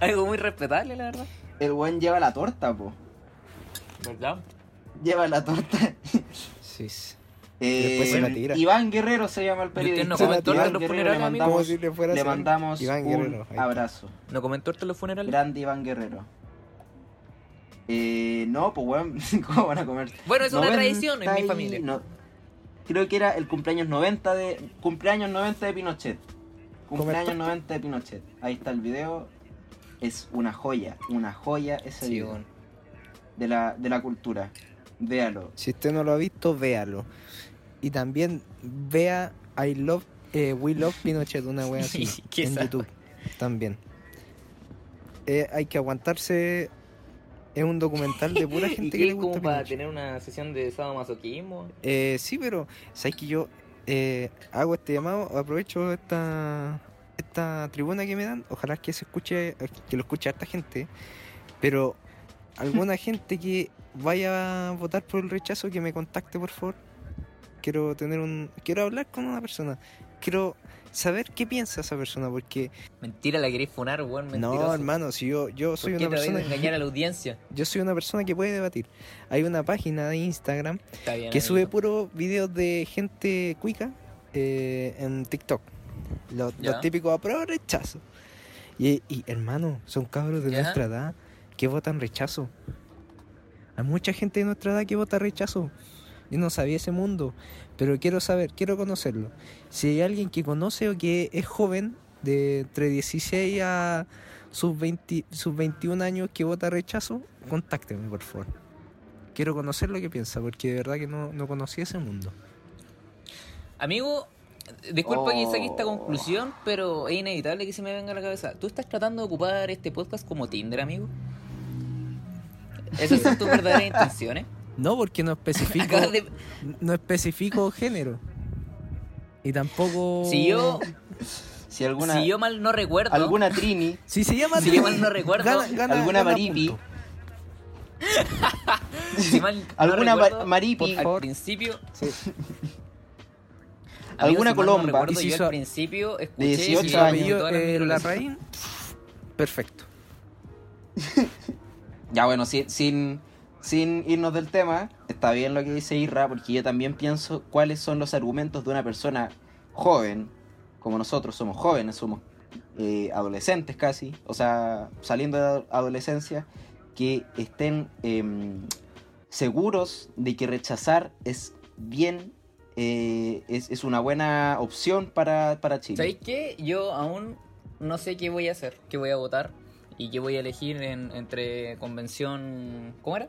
Algo muy respetable, la verdad. el weón lleva la torta, po. ¿Verdad? Lleva la torta. Sí. sí. Eh, Después se la tira. Iván Guerrero se llama el usted periodista. no come torta los funerales, le mandamos, si le fuera a le hacer mandamos Iván un Guerrero, abrazo. ¿No comen torta en los funerales? Grande Iván Guerrero. Eh, no, pues weón, ¿cómo van a comer? Bueno, es una 90 tradición en mi familia. no- creo que era el cumpleaños 90 de cumpleaños 90 de Pinochet. Cumpleaños 90 de Pinochet. Ahí está el video. Es una joya, una joya ese Sí, video bueno. de la de la cultura. Véalo. Si usted no lo ha visto, véalo. Y también vea I Love, eh, We Love Pinochet, una wea así, ¿Qué en YouTube. También. Eh, hay que aguantarse. Es un documental de pura gente ¿Y que le es gusta como para tener una sesión de sadomasoquismo? Eh, sí, pero sabes que yo eh, hago este llamado, aprovecho esta esta tribuna que me dan, ojalá que se escuche, que lo escuche harta gente, pero alguna gente que vaya a votar por el rechazo que me contacte por favor. Quiero tener un quiero hablar con una persona. Quiero saber qué piensa esa persona porque Mentira, la queréis funar, weón, mentiroso. no, hermano, si yo yo ¿Por soy qué una persona engañar a la audiencia? yo soy una persona que puede debatir. Hay una página de Instagram bien, que amigo. sube puros videos de gente cuica eh, en TikTok. Los, los típicos apruebo rechazo. Y, y, hermano, son cabros de Ya. nuestra edad que votan rechazo. Hay mucha gente de nuestra edad que vota rechazo. Yo no sabía ese mundo, pero quiero saber, quiero conocerlo. Si hay alguien que conoce o que es joven, de entre 16 a sus, 20, sus 21 años que vota rechazo, contácteme, por favor. Quiero conocer lo que piensa, porque de verdad que no, no conocía ese mundo. Amigo, disculpa que saque esta Oh. conclusión, pero es inevitable que se me venga a la cabeza. ¿Tú estás tratando de ocupar este podcast como Tinder, amigo? ¿Esas son tus verdaderas intenciones? No, porque no especifico, de... no especifico género. Y tampoco... Si yo, Si alguna si yo mal no recuerdo... alguna Trini, Si se llama... Si yo mal no recuerdo, gana- gana- alguna gana Maripi, si mal no alguna recuerdo, Maripi, Al principio... Sí. Amigo, Alguna si mal no colomba. recuerdo, yo al principio escuché... 18 si Su yo- años. las eh. Larraín, perfecto. Ya bueno, sin, sin, sin irnos del tema, está bien lo que dice Irra, porque yo también pienso cuáles son los argumentos de una persona joven, como nosotros somos jóvenes, somos eh, adolescentes casi, o sea, saliendo de adolescencia, que estén em, seguros de que rechazar es bien, eh, es, es una buena opción para, para Chile. ¿Sabéis qué? Yo aún no sé qué voy a hacer, qué voy a votar y qué voy a elegir en- entre convención... ¿Cómo era?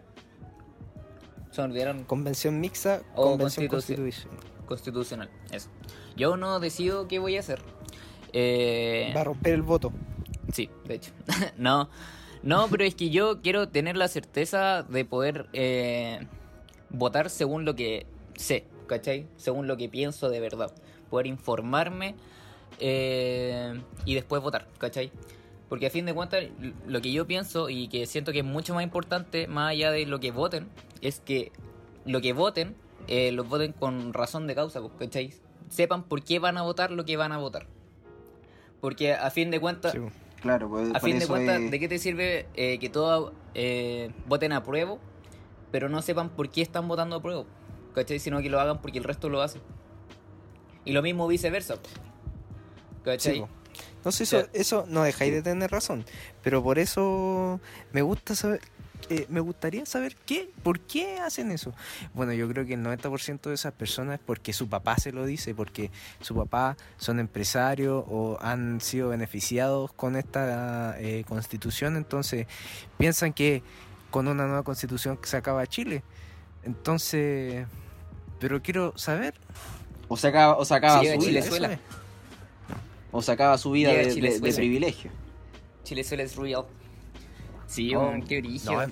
Se olvidaron. Convención mixta, O convención constitucional. Constitucional, eso. Yo no decido qué voy a hacer. Eh, Va a romper el voto. sí, de hecho. no, no, pero es que yo quiero tener la certeza de poder eh, votar según lo que sé, ¿cachai? Según lo que pienso de verdad. Poder informarme eh, y después votar, ¿cachai? Porque a fin de cuentas, lo que yo pienso y que siento que es mucho más importante, más allá de lo que voten, es que lo que voten, eh, lo voten con razón de causa, pues, ¿cachai? Sepan por qué van a votar lo que van a votar. Porque a fin de cuentas, Sí, po. Claro, pues, a fin de cuentas, es- ¿de qué te sirve eh, que todos eh, voten a prueba, pero no sepan por qué están votando a prueba? ¿Cachai? Sino que lo hagan porque el resto lo hace. Y lo mismo viceversa. ¿Cachai? Sí. No sé, eso, eso no dejáis de tener razón. Pero por eso me gusta saber. eh, me gustaría saber qué, por qué hacen eso. Bueno, yo creo que el 90% de esas personas es porque su papá se lo dice, porque su papá son empresarios o han sido beneficiados con esta eh, constitución, entonces piensan que con una nueva constitución se acaba Chile. Entonces, pero quiero saber. o se acaba, o se acaba Sí, llega o se acaba su vida de, de- Chilezuela. de privilegio. Chile suele es real. Sí, qué. No, eh,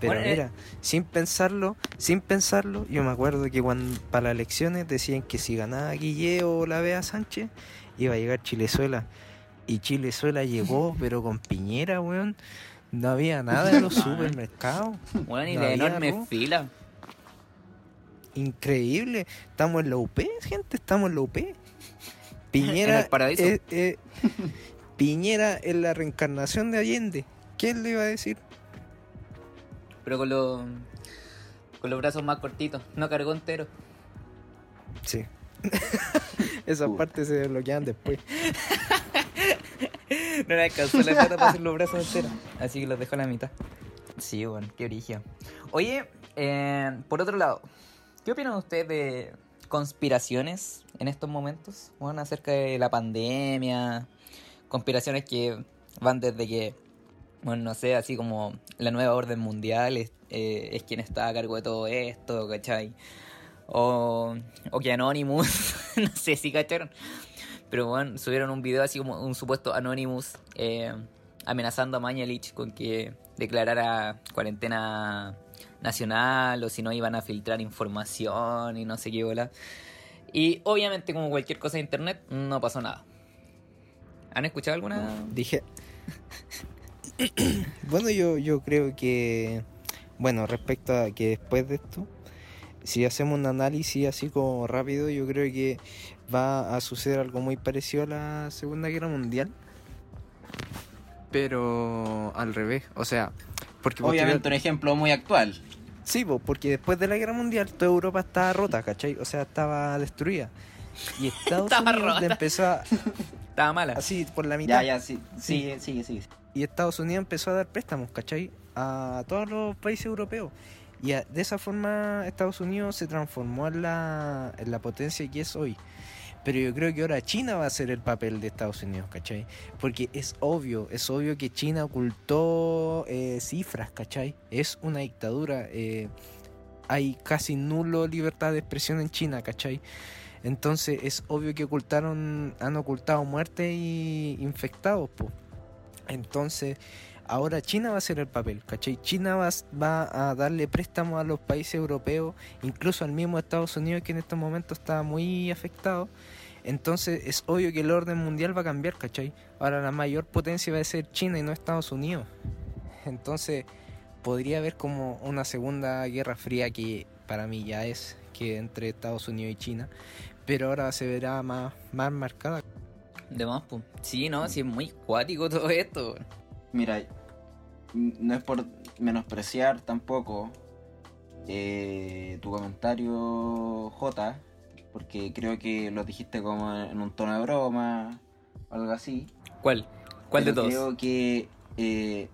pero Bueno, eh, mira, sin pensarlo, sin pensarlo, yo me acuerdo que cuando para las elecciones decían que si ganaba Guille o la Bea Sánchez, iba a llegar Chilezuela. Y Chilezuela llegó, pero con Piñera, weón. No había nada en los supermercados. Weón, y no había enorme arroz. fila. increíble. Estamos en la UP, gente, estamos en la UP. Piñera, En el paraíso. es- es- Piñera es la reencarnación de Allende. ¿Quién le iba a decir? Pero con los, con los brazos más cortitos. No cargó entero. Sí. Esas Uh. partes se desbloquean después. No le alcanzó la plata para hacer los brazos enteros. Así que los dejó a la mitad. Sí, bueno, qué origen. Oye, eh, por otro lado, ¿qué opinan ustedes de conspiraciones en estos momentos? Bueno, acerca de la pandemia, conspiraciones que van desde que, bueno, no sé, así como la nueva orden mundial es, eh, es quien está a cargo de todo esto, ¿cachai? O, o que Anonymous, no sé si cacharon. Pero bueno, subieron un video así como un supuesto Anonymous eh, amenazando a Mañalich con que declarara cuarentena nacional o si no iban a filtrar información y no sé qué bola. Y obviamente como cualquier cosa de internet no pasó nada. ¿Han escuchado alguna? Dije. bueno, yo, yo creo que. Bueno, respecto a que después de esto, si hacemos un análisis así como rápido, yo creo que va a suceder algo muy parecido a la Segunda Guerra Mundial. Pero al revés, o sea, porque Obviamente un ejemplo muy actual. Sí, po, porque después de la guerra mundial toda Europa estaba rota, ¿cachai? O sea, estaba destruida. Y Estados Estaba Unidos rota. empezó a, Estaba mala. así por la mitad. Ya, ya, sí. Sigue, sigue, sigue. Y Estados Unidos empezó a dar préstamos, ¿cachai? A todos los países europeos. Y a- de esa forma Estados Unidos se transformó en la, en la potencia que es hoy. Pero yo creo que ahora China va a ser el papel de Estados Unidos, ¿cachai? Porque es obvio, es obvio que China ocultó eh, cifras, ¿cachai? Es una dictadura. eh, hay casi nulo libertad de expresión en China, ¿cachai? Entonces es obvio que ocultaron, han ocultado muertes y infectados, po. Entonces, ahora China va a hacer el papel, ¿cachai? China va, va a darle préstamos a los países europeos, incluso al mismo Estados Unidos que en estos momentos está muy afectado. Entonces es obvio que el orden mundial va a cambiar, ¿cachai? Ahora la mayor potencia va a ser China y no Estados Unidos. Entonces podría haber como una segunda guerra fría que para mí ya es que entre Estados Unidos y China, pero ahora se verá más, más marcada. De más. Sí, no, sí es muy cuático todo esto. Mira, no es por menospreciar tampoco eh, tu comentario, J, porque creo que lo dijiste como en un tono de broma o algo así. ¿Cuál? ¿Cuál de todos? Creo que, eh,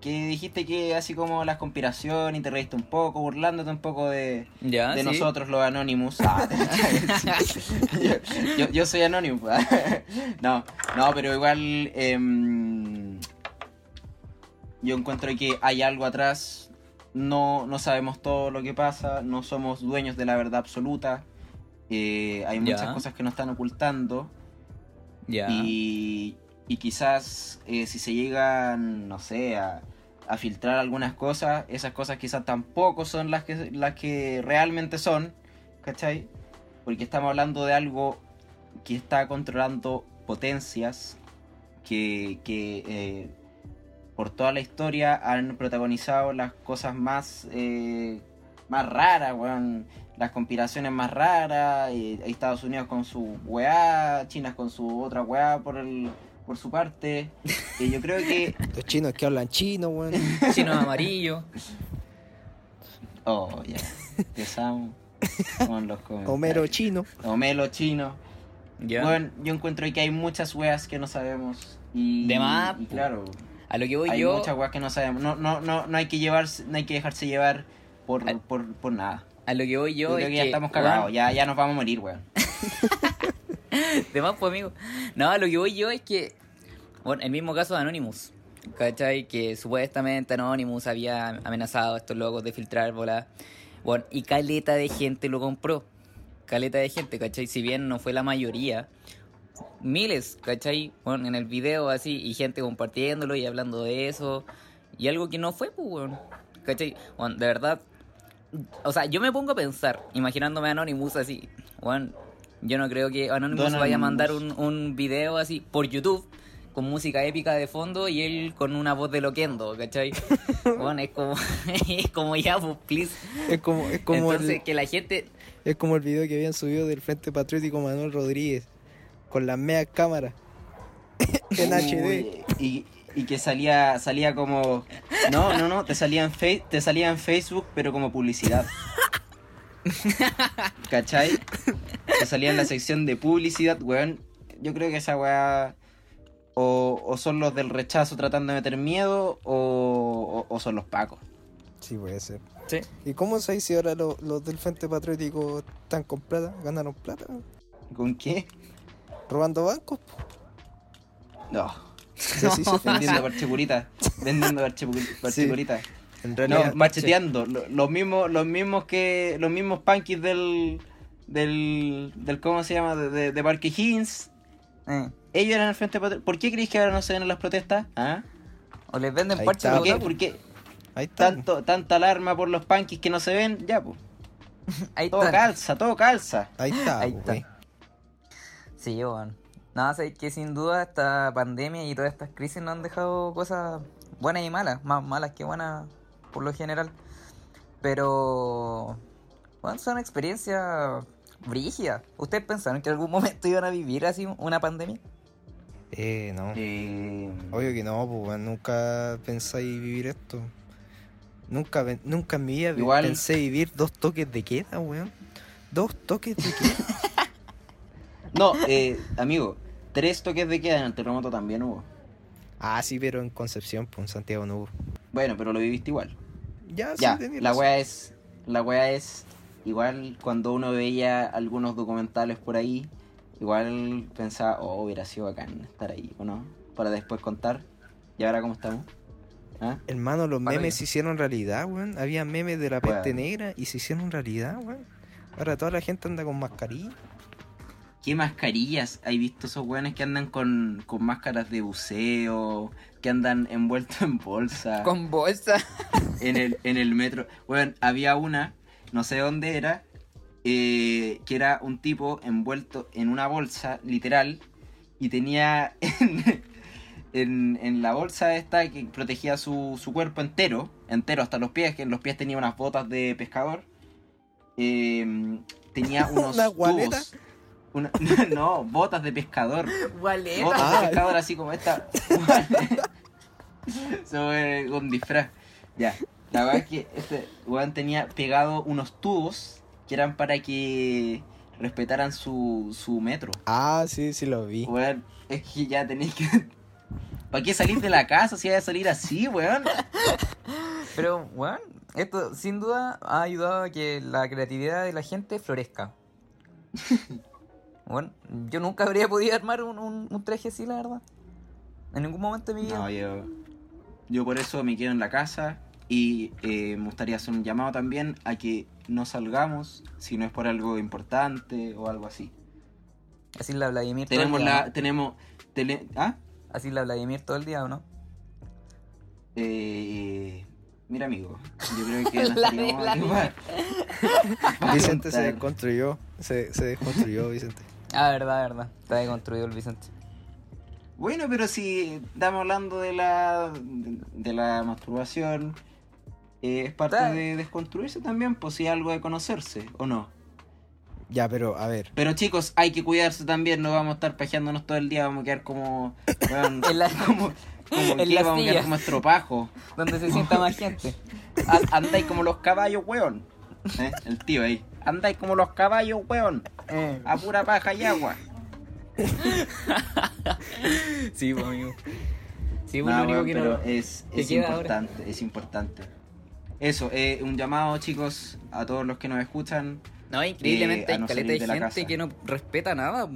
que dijiste que así como las conspiraciones y te reíste un poco, burlándote un poco de, Ya, de sí. nosotros los Anonymous. Ah, yo, yo- yo soy Anonymous. no, no, pero igual em, yo encuentro que hay algo atrás. No, no sabemos todo lo que pasa, no somos dueños de la verdad absoluta. eh, hay muchas Ya. cosas que nos están ocultando. Ya. Y, y quizás eh, si se llegan, no sé, a, a filtrar algunas cosas, esas cosas quizás tampoco son las que, las que realmente son, ¿cachai? Porque estamos hablando de algo que está controlando potencias que, que eh, por toda la historia han protagonizado las cosas más, eh, más raras, weón. Las conspiraciones más raras, Estados Unidos con su weá, China con su otra weá por, el, por su parte. Y yo creo que... Los chinos que hablan chino, weón. Chino amarillo. Oh, ya. Empezamos con los comentarios. Homero chino. Homero chino. Ya. Bueno, yo encuentro que hay muchas weas que no sabemos. Y, De más, y claro, A lo que voy hay yo. muchas weas que no sabemos. No, no, no, no hay que llevarse, no hay que dejarse llevar por, por, por nada. A lo que voy Yo yo. creo es que ya que, estamos cagados, ya, ya nos vamos a morir, weón. De más, pues, amigo. No, lo que voy yo es que. Bueno, el mismo caso de Anonymous. ¿Cachai? Que supuestamente Anonymous había amenazado a estos locos de filtrar bola. Bueno, y caleta de gente lo compró. Caleta de gente, ¿cachai? Si bien no fue la mayoría. Miles, ¿cachai? Bueno, en el video así, y gente compartiéndolo y hablando de eso. Y algo que no fue, pues, weón. ¿Cachai? Bueno, de verdad. O sea, yo me pongo a pensar, imaginándome Anonymous así. Bueno, yo no creo que Anonymous Don vaya a mandar un, un video así por YouTube con música épica de fondo y él con una voz de loquendo, ¿cachai? bueno, es como, es como ya, pues, please. Es como, es como Entonces, el, que la gente... es como el video que habían subido del Frente Patriótico Manuel Rodríguez. Con las medias cámaras. en HD. Y, y que salía salía como no no no te salía en fe- te salía en Facebook pero como publicidad ¿cachai? te salía en la sección de publicidad weón yo creo que esa weá o, o son los del rechazo tratando de meter miedo o, o- o son los pacos Sí, puede ser. Sí. ¿Y cómo sabéis si ahora lo- los del Frente Patriótico están con plata? ¿Ganaron plata? ¿con qué? ¿Robando bancos? po. no Se vendiendo feliz. parchecurita vendiendo parchecu- No, macheteando. Lo- Los mismos, los mismos que. Los mismos punkis del. del. del ¿cómo se llama? de, de, de Parque Higgins. eh, Ellos eran el frente patri- ¿Por qué creéis que ahora no se ven en las protestas? ¿Ah? o les venden parches. ¿Por qué? ¿Por qué ahí está. tanto, tanta alarma por los punkis que no se ven? Ya, pues. Ahí Todo está. calza, todo calza. Ahí está. Ahí está. Sí, bueno. Nada, sé que sin duda esta pandemia y todas estas crisis nos han dejado cosas buenas y malas, más malas que buenas por lo general. Pero, bueno, son experiencias brígidas. ¿Ustedes pensaron que en algún momento iban a vivir así una pandemia? Eh, no. Eh, Obvio que no, pues nunca pensáis vivir esto. Nunca, nunca en mi vida vi- Igual- pensé vivir dos toques de queda, weón. Dos toques de queda. no, eh, amigo. Tres toques de queda en el terremoto también hubo. ah, sí, pero en Concepción, pues en Santiago no hubo. Bueno, pero lo viviste igual. Ya, sí, tenía la razón. wea es. La wea es. Igual cuando uno veía algunos documentales por ahí, igual pensaba, oh, hubiera sido bacán estar ahí, ¿o no? Para después contar. ¿Y ahora cómo estamos? ¿Ah? Hermano, los memes se hicieron realidad, weón. Había memes de la peste negra y se hicieron realidad, weón. Ahora toda la gente anda con mascarilla. ¿Qué mascarillas? ¿Hay visto esos weones que andan con, con máscaras de buceo? Que andan envueltos en bolsa. Con bolsa. en el, en el metro. Bueno, había una, no sé dónde era, eh, que era un tipo envuelto en una bolsa, literal, y tenía en, en, en la bolsa esta que protegía su, su cuerpo entero, entero hasta los pies, que en los pies tenía unas botas de pescador. eh, tenía unos ¿Una gualeta? tubos. Una- no, botas de pescador. Gualeta. Botas Ah. de pescador así como esta. Sobre con disfraz. Ya. La verdad es que este weón tenía pegado unos tubos que eran para que respetaran su, su metro. Ah, sí, sí lo vi. Weón, es que ya tenéis que. ¿Para qué salir de la casa si hay que salir así, weón? Pero, bueno, esto sin duda ha ayudado a que la creatividad de la gente florezca. Bueno, yo nunca habría podido armar un, un- un traje así, la verdad. En ningún momento de mi vida. No, yo. Yo por eso me quedo en la casa y eh, me gustaría hacer un llamado también a que no salgamos si no es por algo importante o algo así. Así la Vladimir todo el Tenemos día. la. ¿no? Tenemos. Tele, ¿Ah? Así la Vladimir todo el día, ¿o no? Eh, mira, amigo, yo creo que La la Vicente se desconstruyó. Se, se desconstruyó, Vicente. Ah, verdad, verdad. Está deconstruido el Vicente. Bueno, pero si estamos hablando de la de la masturbación, eh, es parte Está- de desconstruirse también, pues si algo de conocerse, ¿o no? Ya, pero a ver. Pero chicos, hay que cuidarse también, no vamos a estar pajeándonos todo el día, vamos a quedar como... weón, En la- como, como en vamos a quedar como estropajo. Donde se sienta más gente. An- Andáis como los caballos, weón. ¿Eh? El tío ahí. Andáis como los caballos, weón. Eh, A pura paja y agua. sí, pues, amigo. Sí, pues No, lo único weón, que pero no. es, es ahora. importante, es importante. Eso, eh, un llamado, chicos, a todos los que nos escuchan No, increíblemente eh, a hay no caleta de de gente casa. que no respeta nada.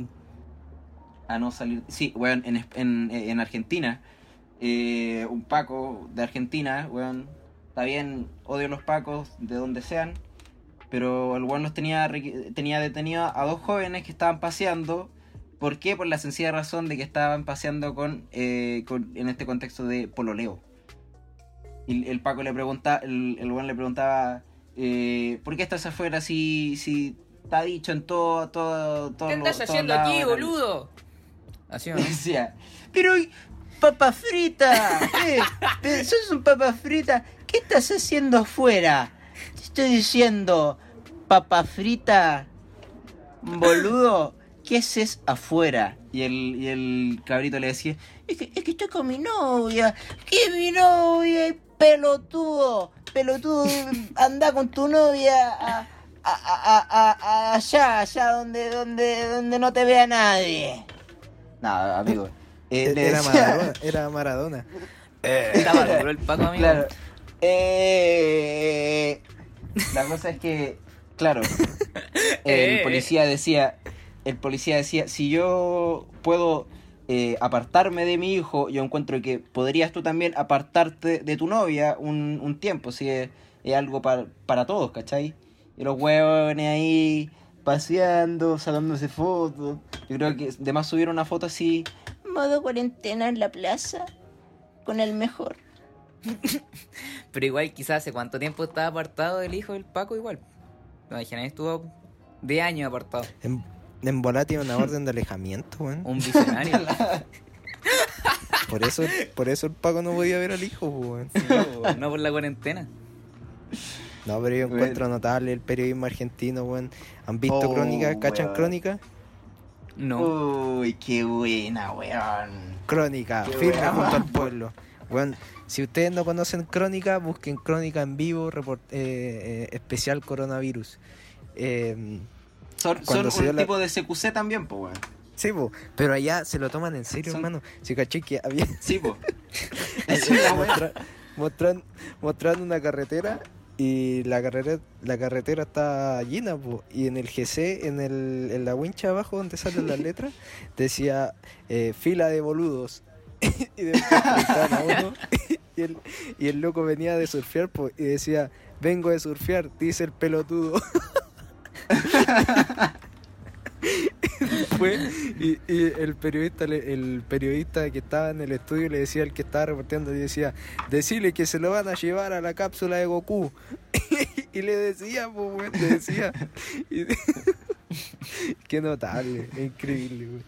a no salir. Sí, weón, en, en, en Argentina, eh, un Paco de Argentina, weón, está bien, odio los Pacos de donde sean, pero el weón los tenía, tenía detenido a dos jóvenes que estaban paseando. ¿Por qué? Por la sencilla razón de que estaban paseando con, eh, con en este contexto de pololeo. Y el Paco le pregunta, el, el weón le preguntaba, eh, ¿por qué estás afuera si, si está dicho en todo, todo, todo ¿Qué estás haciendo aquí, boludo? ¿Así o no? Decía, pero papa frita, eh, eh, sos un papa frita, ¿qué estás haciendo afuera? Te estoy diciendo, papa frita, boludo, ¿qué haces afuera? Y el, y el cabrito le decía, es que, es que estoy con mi novia, ¿qué es mi novia? Pelotudo, pelotudo, anda con tu novia a, a- a- a- a- allá, allá donde, donde, donde no te vea nadie. Nada, amigo. eh, Era decía- Maradona. Era Maradona. Estaba duro el Paco, amigo. Claro. Eh, la cosa es que, claro, el Eh. policía decía, el policía decía, si yo puedo eh, apartarme de mi hijo, yo encuentro que podrías tú también apartarte de tu novia un, un tiempo, si es, es algo para, para todos, ¿cachai? Y los huevones ahí paseando, sacándose fotos. Yo creo que además subieron una foto así, modo cuarentena en la plaza, con el mejor. Pero igual, quizás hace cuánto tiempo estaba apartado del hijo del Paco, igual. ¿Te imaginas? Estuvo de años apartado. En, en bola tiene una orden de alejamiento, weón. Un visionario. Por eso, por eso el Paco no podía ver al hijo, weón. no, no por la cuarentena. No, pero yo encuentro notable el periodismo argentino, weón. ¿Han visto Oh, Crónica? ¿Cachan weón. Crónica? No. Uy, qué buena, weón. Crónica, Qué firme buena. junto al pueblo. Weón, si ustedes no conocen Crónica, busquen Crónica en vivo, report- eh, eh, especial coronavirus. Eh, Son, un la- tipo de CQC también, pues, weón. sí, po, pero allá se lo toman en serio, Son- hermano. Si caché que había Sí, pues. Esa es la weá. mostra- mostran, mostrando una carretera y la carretera la carretera está llena po, y en el GC en el en la wincha abajo donde salen las letras decía eh, fila de boludos y después a uno y el, y el loco venía de surfear y decía vengo de surfear dice el pelotudo. Fue, y, y el periodista el periodista que estaba en el estudio le decía al que estaba reporteando y decía decirle que se lo van a llevar a la cápsula de Goku y le decía pues le decía. Y- qué notable increíble.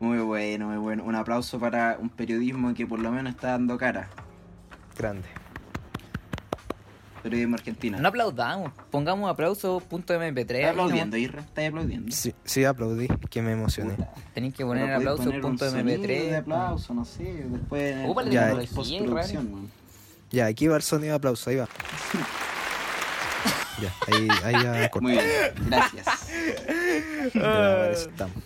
Muy bueno, muy bueno. Un aplauso para un periodismo que por lo menos está dando cara. grande Periodismo argentino. No aplaudamos. Pongamos aplauso punto MP3. ¿Estás aplaudiendo, Irra? ¿Estás aplaudiendo? sí, sí aplaudí que me emocioné. Tenéis que poner Pero podéis aplauso poner un punto sonido de MP3. aplauso, no sé. Después en el- en Ya, la eh. postproducción, man. ya aquí va el sonido de aplauso ahí va ya ahí ahí ya. Muy bien, gracias. Ya, estamos.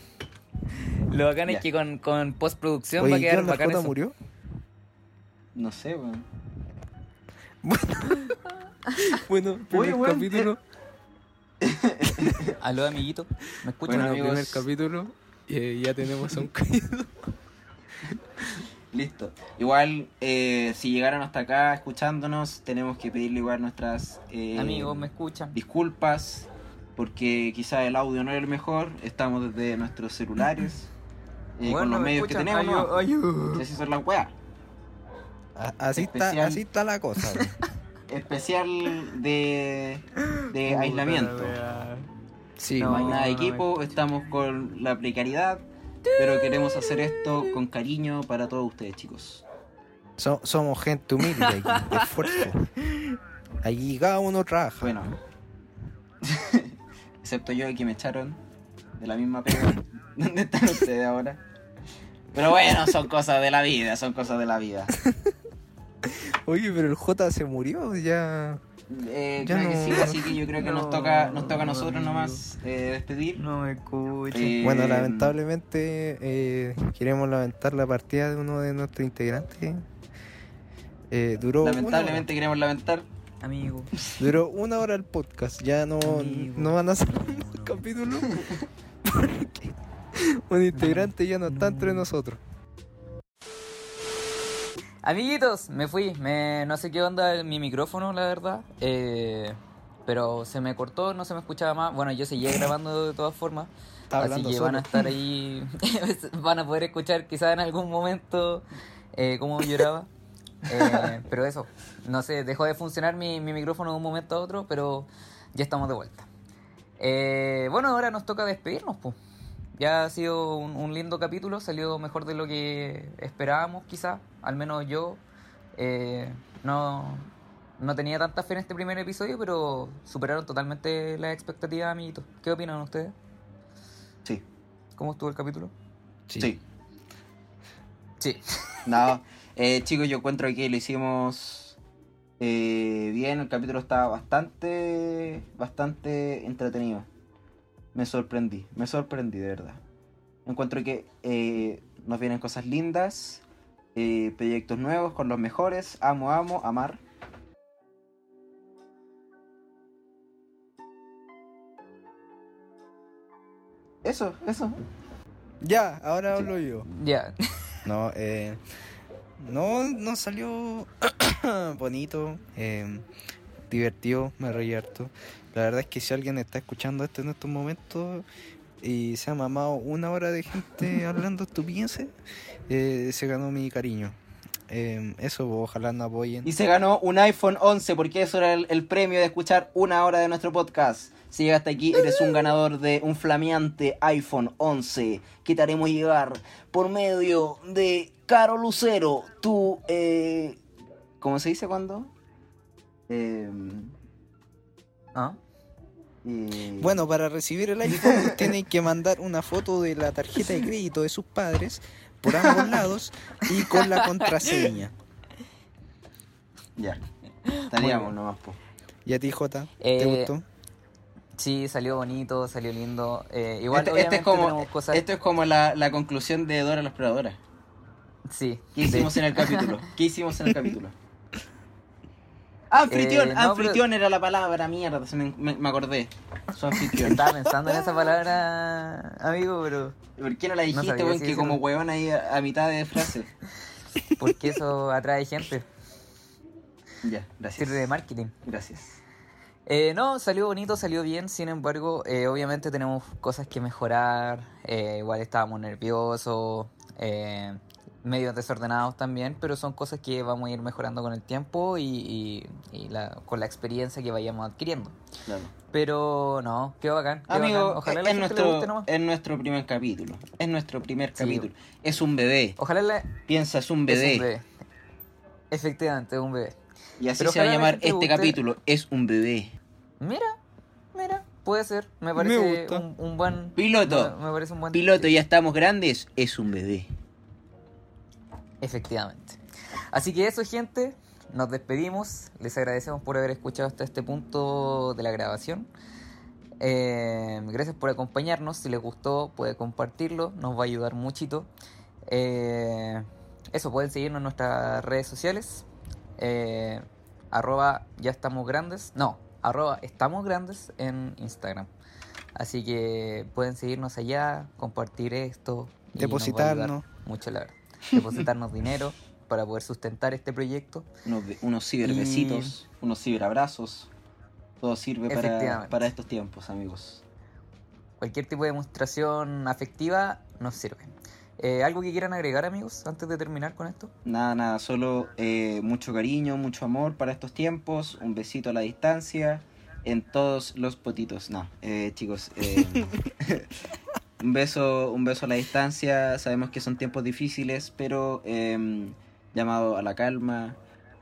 Lo bacán Ya. es que con, con postproducción va Oye, a ¿qué quedar bacán Jota eso. murió? No sé, weón. Bueno, primer weón, capítulo. Aló, amiguito. ¿Me escuchan? Bueno, Bueno, amigos. primer capítulo. eh, ya tenemos a un caído. Listo. Igual, eh, si llegaron hasta acá escuchándonos, tenemos que pedirle igual nuestras eh, Amigos, ¿me escuchan? disculpas, porque quizá el audio no es el mejor. Estamos desde nuestros celulares, eh, con los ¿me medios que tenemos. ¿no? Ayú, ayú. Si así las weas. Está, Especial. así está la cosa. Especial de, de aislamiento. Sí, No, hay No, nada de no, equipo, estamos con la precariedad, pero queremos hacer esto con cariño para todos ustedes, chicos. so- somos gente humilde aquí, de esfuerzo. Aquí cada uno trabaja. Bueno, excepto yo que me echaron de la misma pega. ¿Dónde están ustedes ahora? Pero bueno, son cosas de la vida, son cosas de la vida. Oye, pero el J se murió ya. Eh, Ya creo que sí, así que yo creo que nos No, toca, nos toca a nosotros amigo. nomás eh, despedir. No me. Eh, Bueno, lamentablemente eh, queremos lamentar la partida de uno de nuestros integrantes. Eh, duró, Lamentablemente queremos lamentar. Amigo. duró una hora el podcast. Ya no, Amigo. no van a ser más capítulos. Un integrante ya no está entre nosotros. Amiguitos, me fui. Me, no sé qué onda mi micrófono, la verdad. Eh, pero se me cortó, no se me escuchaba más. Bueno, yo seguía grabando de todas formas. Está así que solo. van a estar ahí. van a poder escuchar quizás en algún momento eh, cómo lloraba. Eh, pero eso, no sé, dejó de funcionar mi, mi micrófono de un momento a otro, pero ya estamos de vuelta. Eh, bueno, ahora nos toca despedirnos, pues. Ya ha sido un, un lindo capítulo, salió mejor de lo que esperábamos quizá, al menos yo. Eh, no, no tenía tanta fe en este primer episodio, pero superaron totalmente las expectativas, amiguitos. ¿Qué opinan ustedes? Sí, ¿Cómo estuvo el capítulo? sí. Sí. No, eh, chicos, yo encuentro que lo hicimos eh, bien. El capítulo estaba bastante, bastante entretenido. Me sorprendí, me sorprendí de verdad. Encuentro que eh, nos vienen cosas lindas, eh, proyectos nuevos con los mejores. Amo, amo, amar. Eso, eso. Ya, ahora hablo yo. Ya. No, eh, no, no salió bonito, eh, divertido, me reí harto. La verdad es que si alguien está escuchando esto en estos momentos y se ha mamado una hora de gente hablando estupideces, eh, se ganó mi cariño. Eh, eso, ojalá nos apoyen. Y se ganó un iPhone 11 porque eso era el, el premio de escuchar una hora de nuestro podcast. Si llegaste aquí, eres un ganador de un flameante iPhone 11 que te haremos llegar por medio de Caro Lucero, tu... Eh, ¿Cómo se dice cuando? Eh, ¿Ah? Bueno, para recibir el iPhone tienen que mandar una foto de la tarjeta de crédito de sus padres por ambos lados y con la contraseña. Ya. Estaríamos nomás, po. ¿Y a ti, Jota? ¿Te Eh, gustó? Sí, salió bonito, salió lindo. Eh, igual, Este, este es como, cosas... esto es como la, la conclusión de Dora la Exploradora. Sí. ¿Qué hicimos en el capítulo? ¿Qué hicimos en el capítulo? Anfitrión, Eh, no, anfitrión era la palabra, mierda, se me, me- me acordé. Su anfitrión. Estaba pensando en esa palabra, amigo, pero... ¿Por qué no la dijiste, weón? si que como huevón ahí a, a mitad de frase. Porque eso atrae gente. Ya, gracias. Sirve de marketing. Gracias. Eh, no, salió bonito, salió bien, sin embargo, eh, obviamente tenemos cosas que mejorar, eh, igual estábamos nerviosos, eh, medio desordenados también, pero son cosas que vamos a ir mejorando con el tiempo y, y- y la- con la experiencia que vayamos adquiriendo. Claro. Pero no, qué bacán. Qué Amigo, bacán. Ojalá es, la es gente le nuestro, guste nomás. es nuestro primer capítulo. Es nuestro primer Sí. capítulo. Es un bebé. Ojalá la... Piensa, es un es bebé. un bebé. Efectivamente, es un bebé. Y así Pero se va a la llamar le este guste. capítulo. Es un bebé. Mira, mira, puede ser. Me Me parece gusta. un, un buen... Piloto. Me, me parece un buen... Piloto, ya estamos grandes. Es un bebé. Efectivamente. Así que eso, gente, nos despedimos. Les agradecemos por haber escuchado hasta este punto de la grabación. Eh, gracias por acompañarnos. Si les gustó, puede compartirlo. Nos va a ayudar muchito. Eh, eso, pueden seguirnos en nuestras redes sociales. Eh, arroba ya estamos grandes. No, arroba estamos grandes en Instagram. Así que pueden seguirnos allá, compartir esto. y nos va a ayudar Depositarnos. Mucho, la verdad. Depositarnos dinero para poder sustentar este proyecto. Unos, unos ciberbesitos, unos ciberabrazos. Todo sirve para, para estos tiempos, amigos. Cualquier tipo de demostración afectiva nos sirve. Eh, ¿Algo que quieran agregar, amigos, antes de terminar con esto? Nada, nada, solo eh, mucho cariño, mucho amor para estos tiempos. Un besito a la distancia en todos los potitos. No, eh, chicos, eh, un beso, un beso a la distancia. Sabemos que son tiempos difíciles, pero eh, llamado a la calma,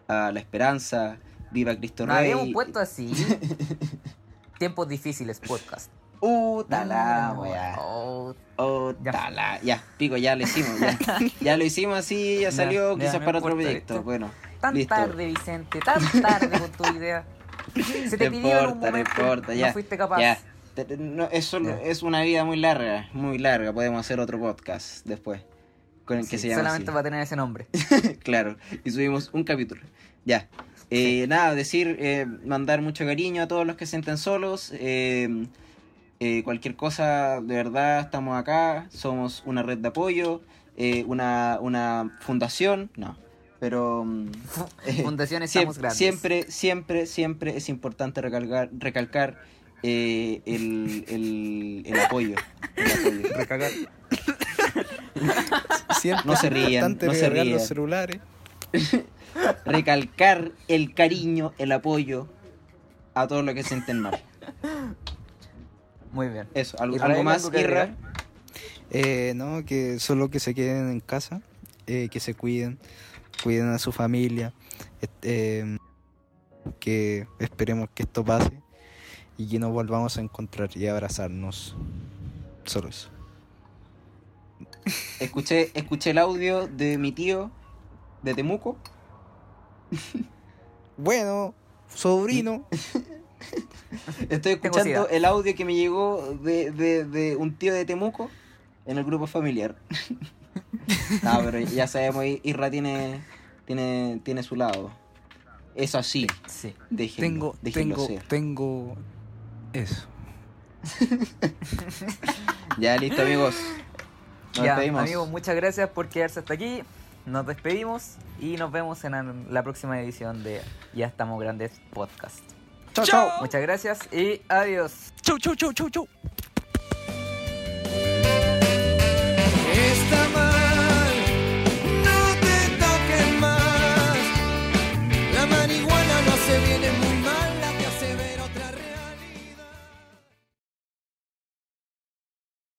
a la esperanza. Viva Cristo Rey. habíamos puesto así. Tiempos difíciles, podcast. Uh, tala, No, wea. oh, Oh, Ya. tala. Ya, pico, ya lo hicimos. Ya, ya lo hicimos así, ya salió ya, quizás para otro importa, proyecto. Bueno, tan listo. tarde, Vicente, tan tarde con tu idea. Se te No pidió en un importa, no momento, importa, ya. no fuiste capaz. Ya. No, eso es una vida muy larga, muy larga. Podemos hacer otro podcast después. Con el que Sí, se llama solamente así. va a tener ese nombre. claro. Y subimos un capítulo. Ya. Eh, Nada, decir, eh, mandar mucho cariño a todos los que se sienten solos. eh, eh, cualquier cosa, de verdad, estamos acá. Somos una red de apoyo, una, una fundación. No, pero. mm, eh, Fundación siem- Estamos Grandes. Siempre, siempre, siempre es importante recalcar, recalcar eh, el, el, el apoyo. El apoyo. Recagar. Siempre No se rían, no se rían. los celulares. recalcar el cariño, el apoyo a todos los que sienten mal. Muy bien. Eso, ¿algo, más, ¿algo que Irra? Eh, no, que solo que se queden en casa, eh, que se cuiden, cuiden a su familia, eh, que esperemos que esto pase y que nos volvamos a encontrar y abrazarnos. Solo eso. Escuché, escuché el audio de mi tío de Temuco. Bueno, sobrino. Estoy escuchando el audio que me llegó de, de, de un tío de Temuco en el grupo familiar. no, pero ya sabemos, Irra tiene, tiene, tiene su lado. Eso así, Sí. déjenlo, Tengo, déjenlo tengo, ser. tengo eso. Ya listo amigos. Nos ya, despedimos. amigos, muchas gracias por quedarse hasta aquí. Nos despedimos y nos vemos en la próxima edición de Ya estamos grandes podcast. Chao, chao. Muchas gracias y adiós. Chau, chau, chau, chau, chau.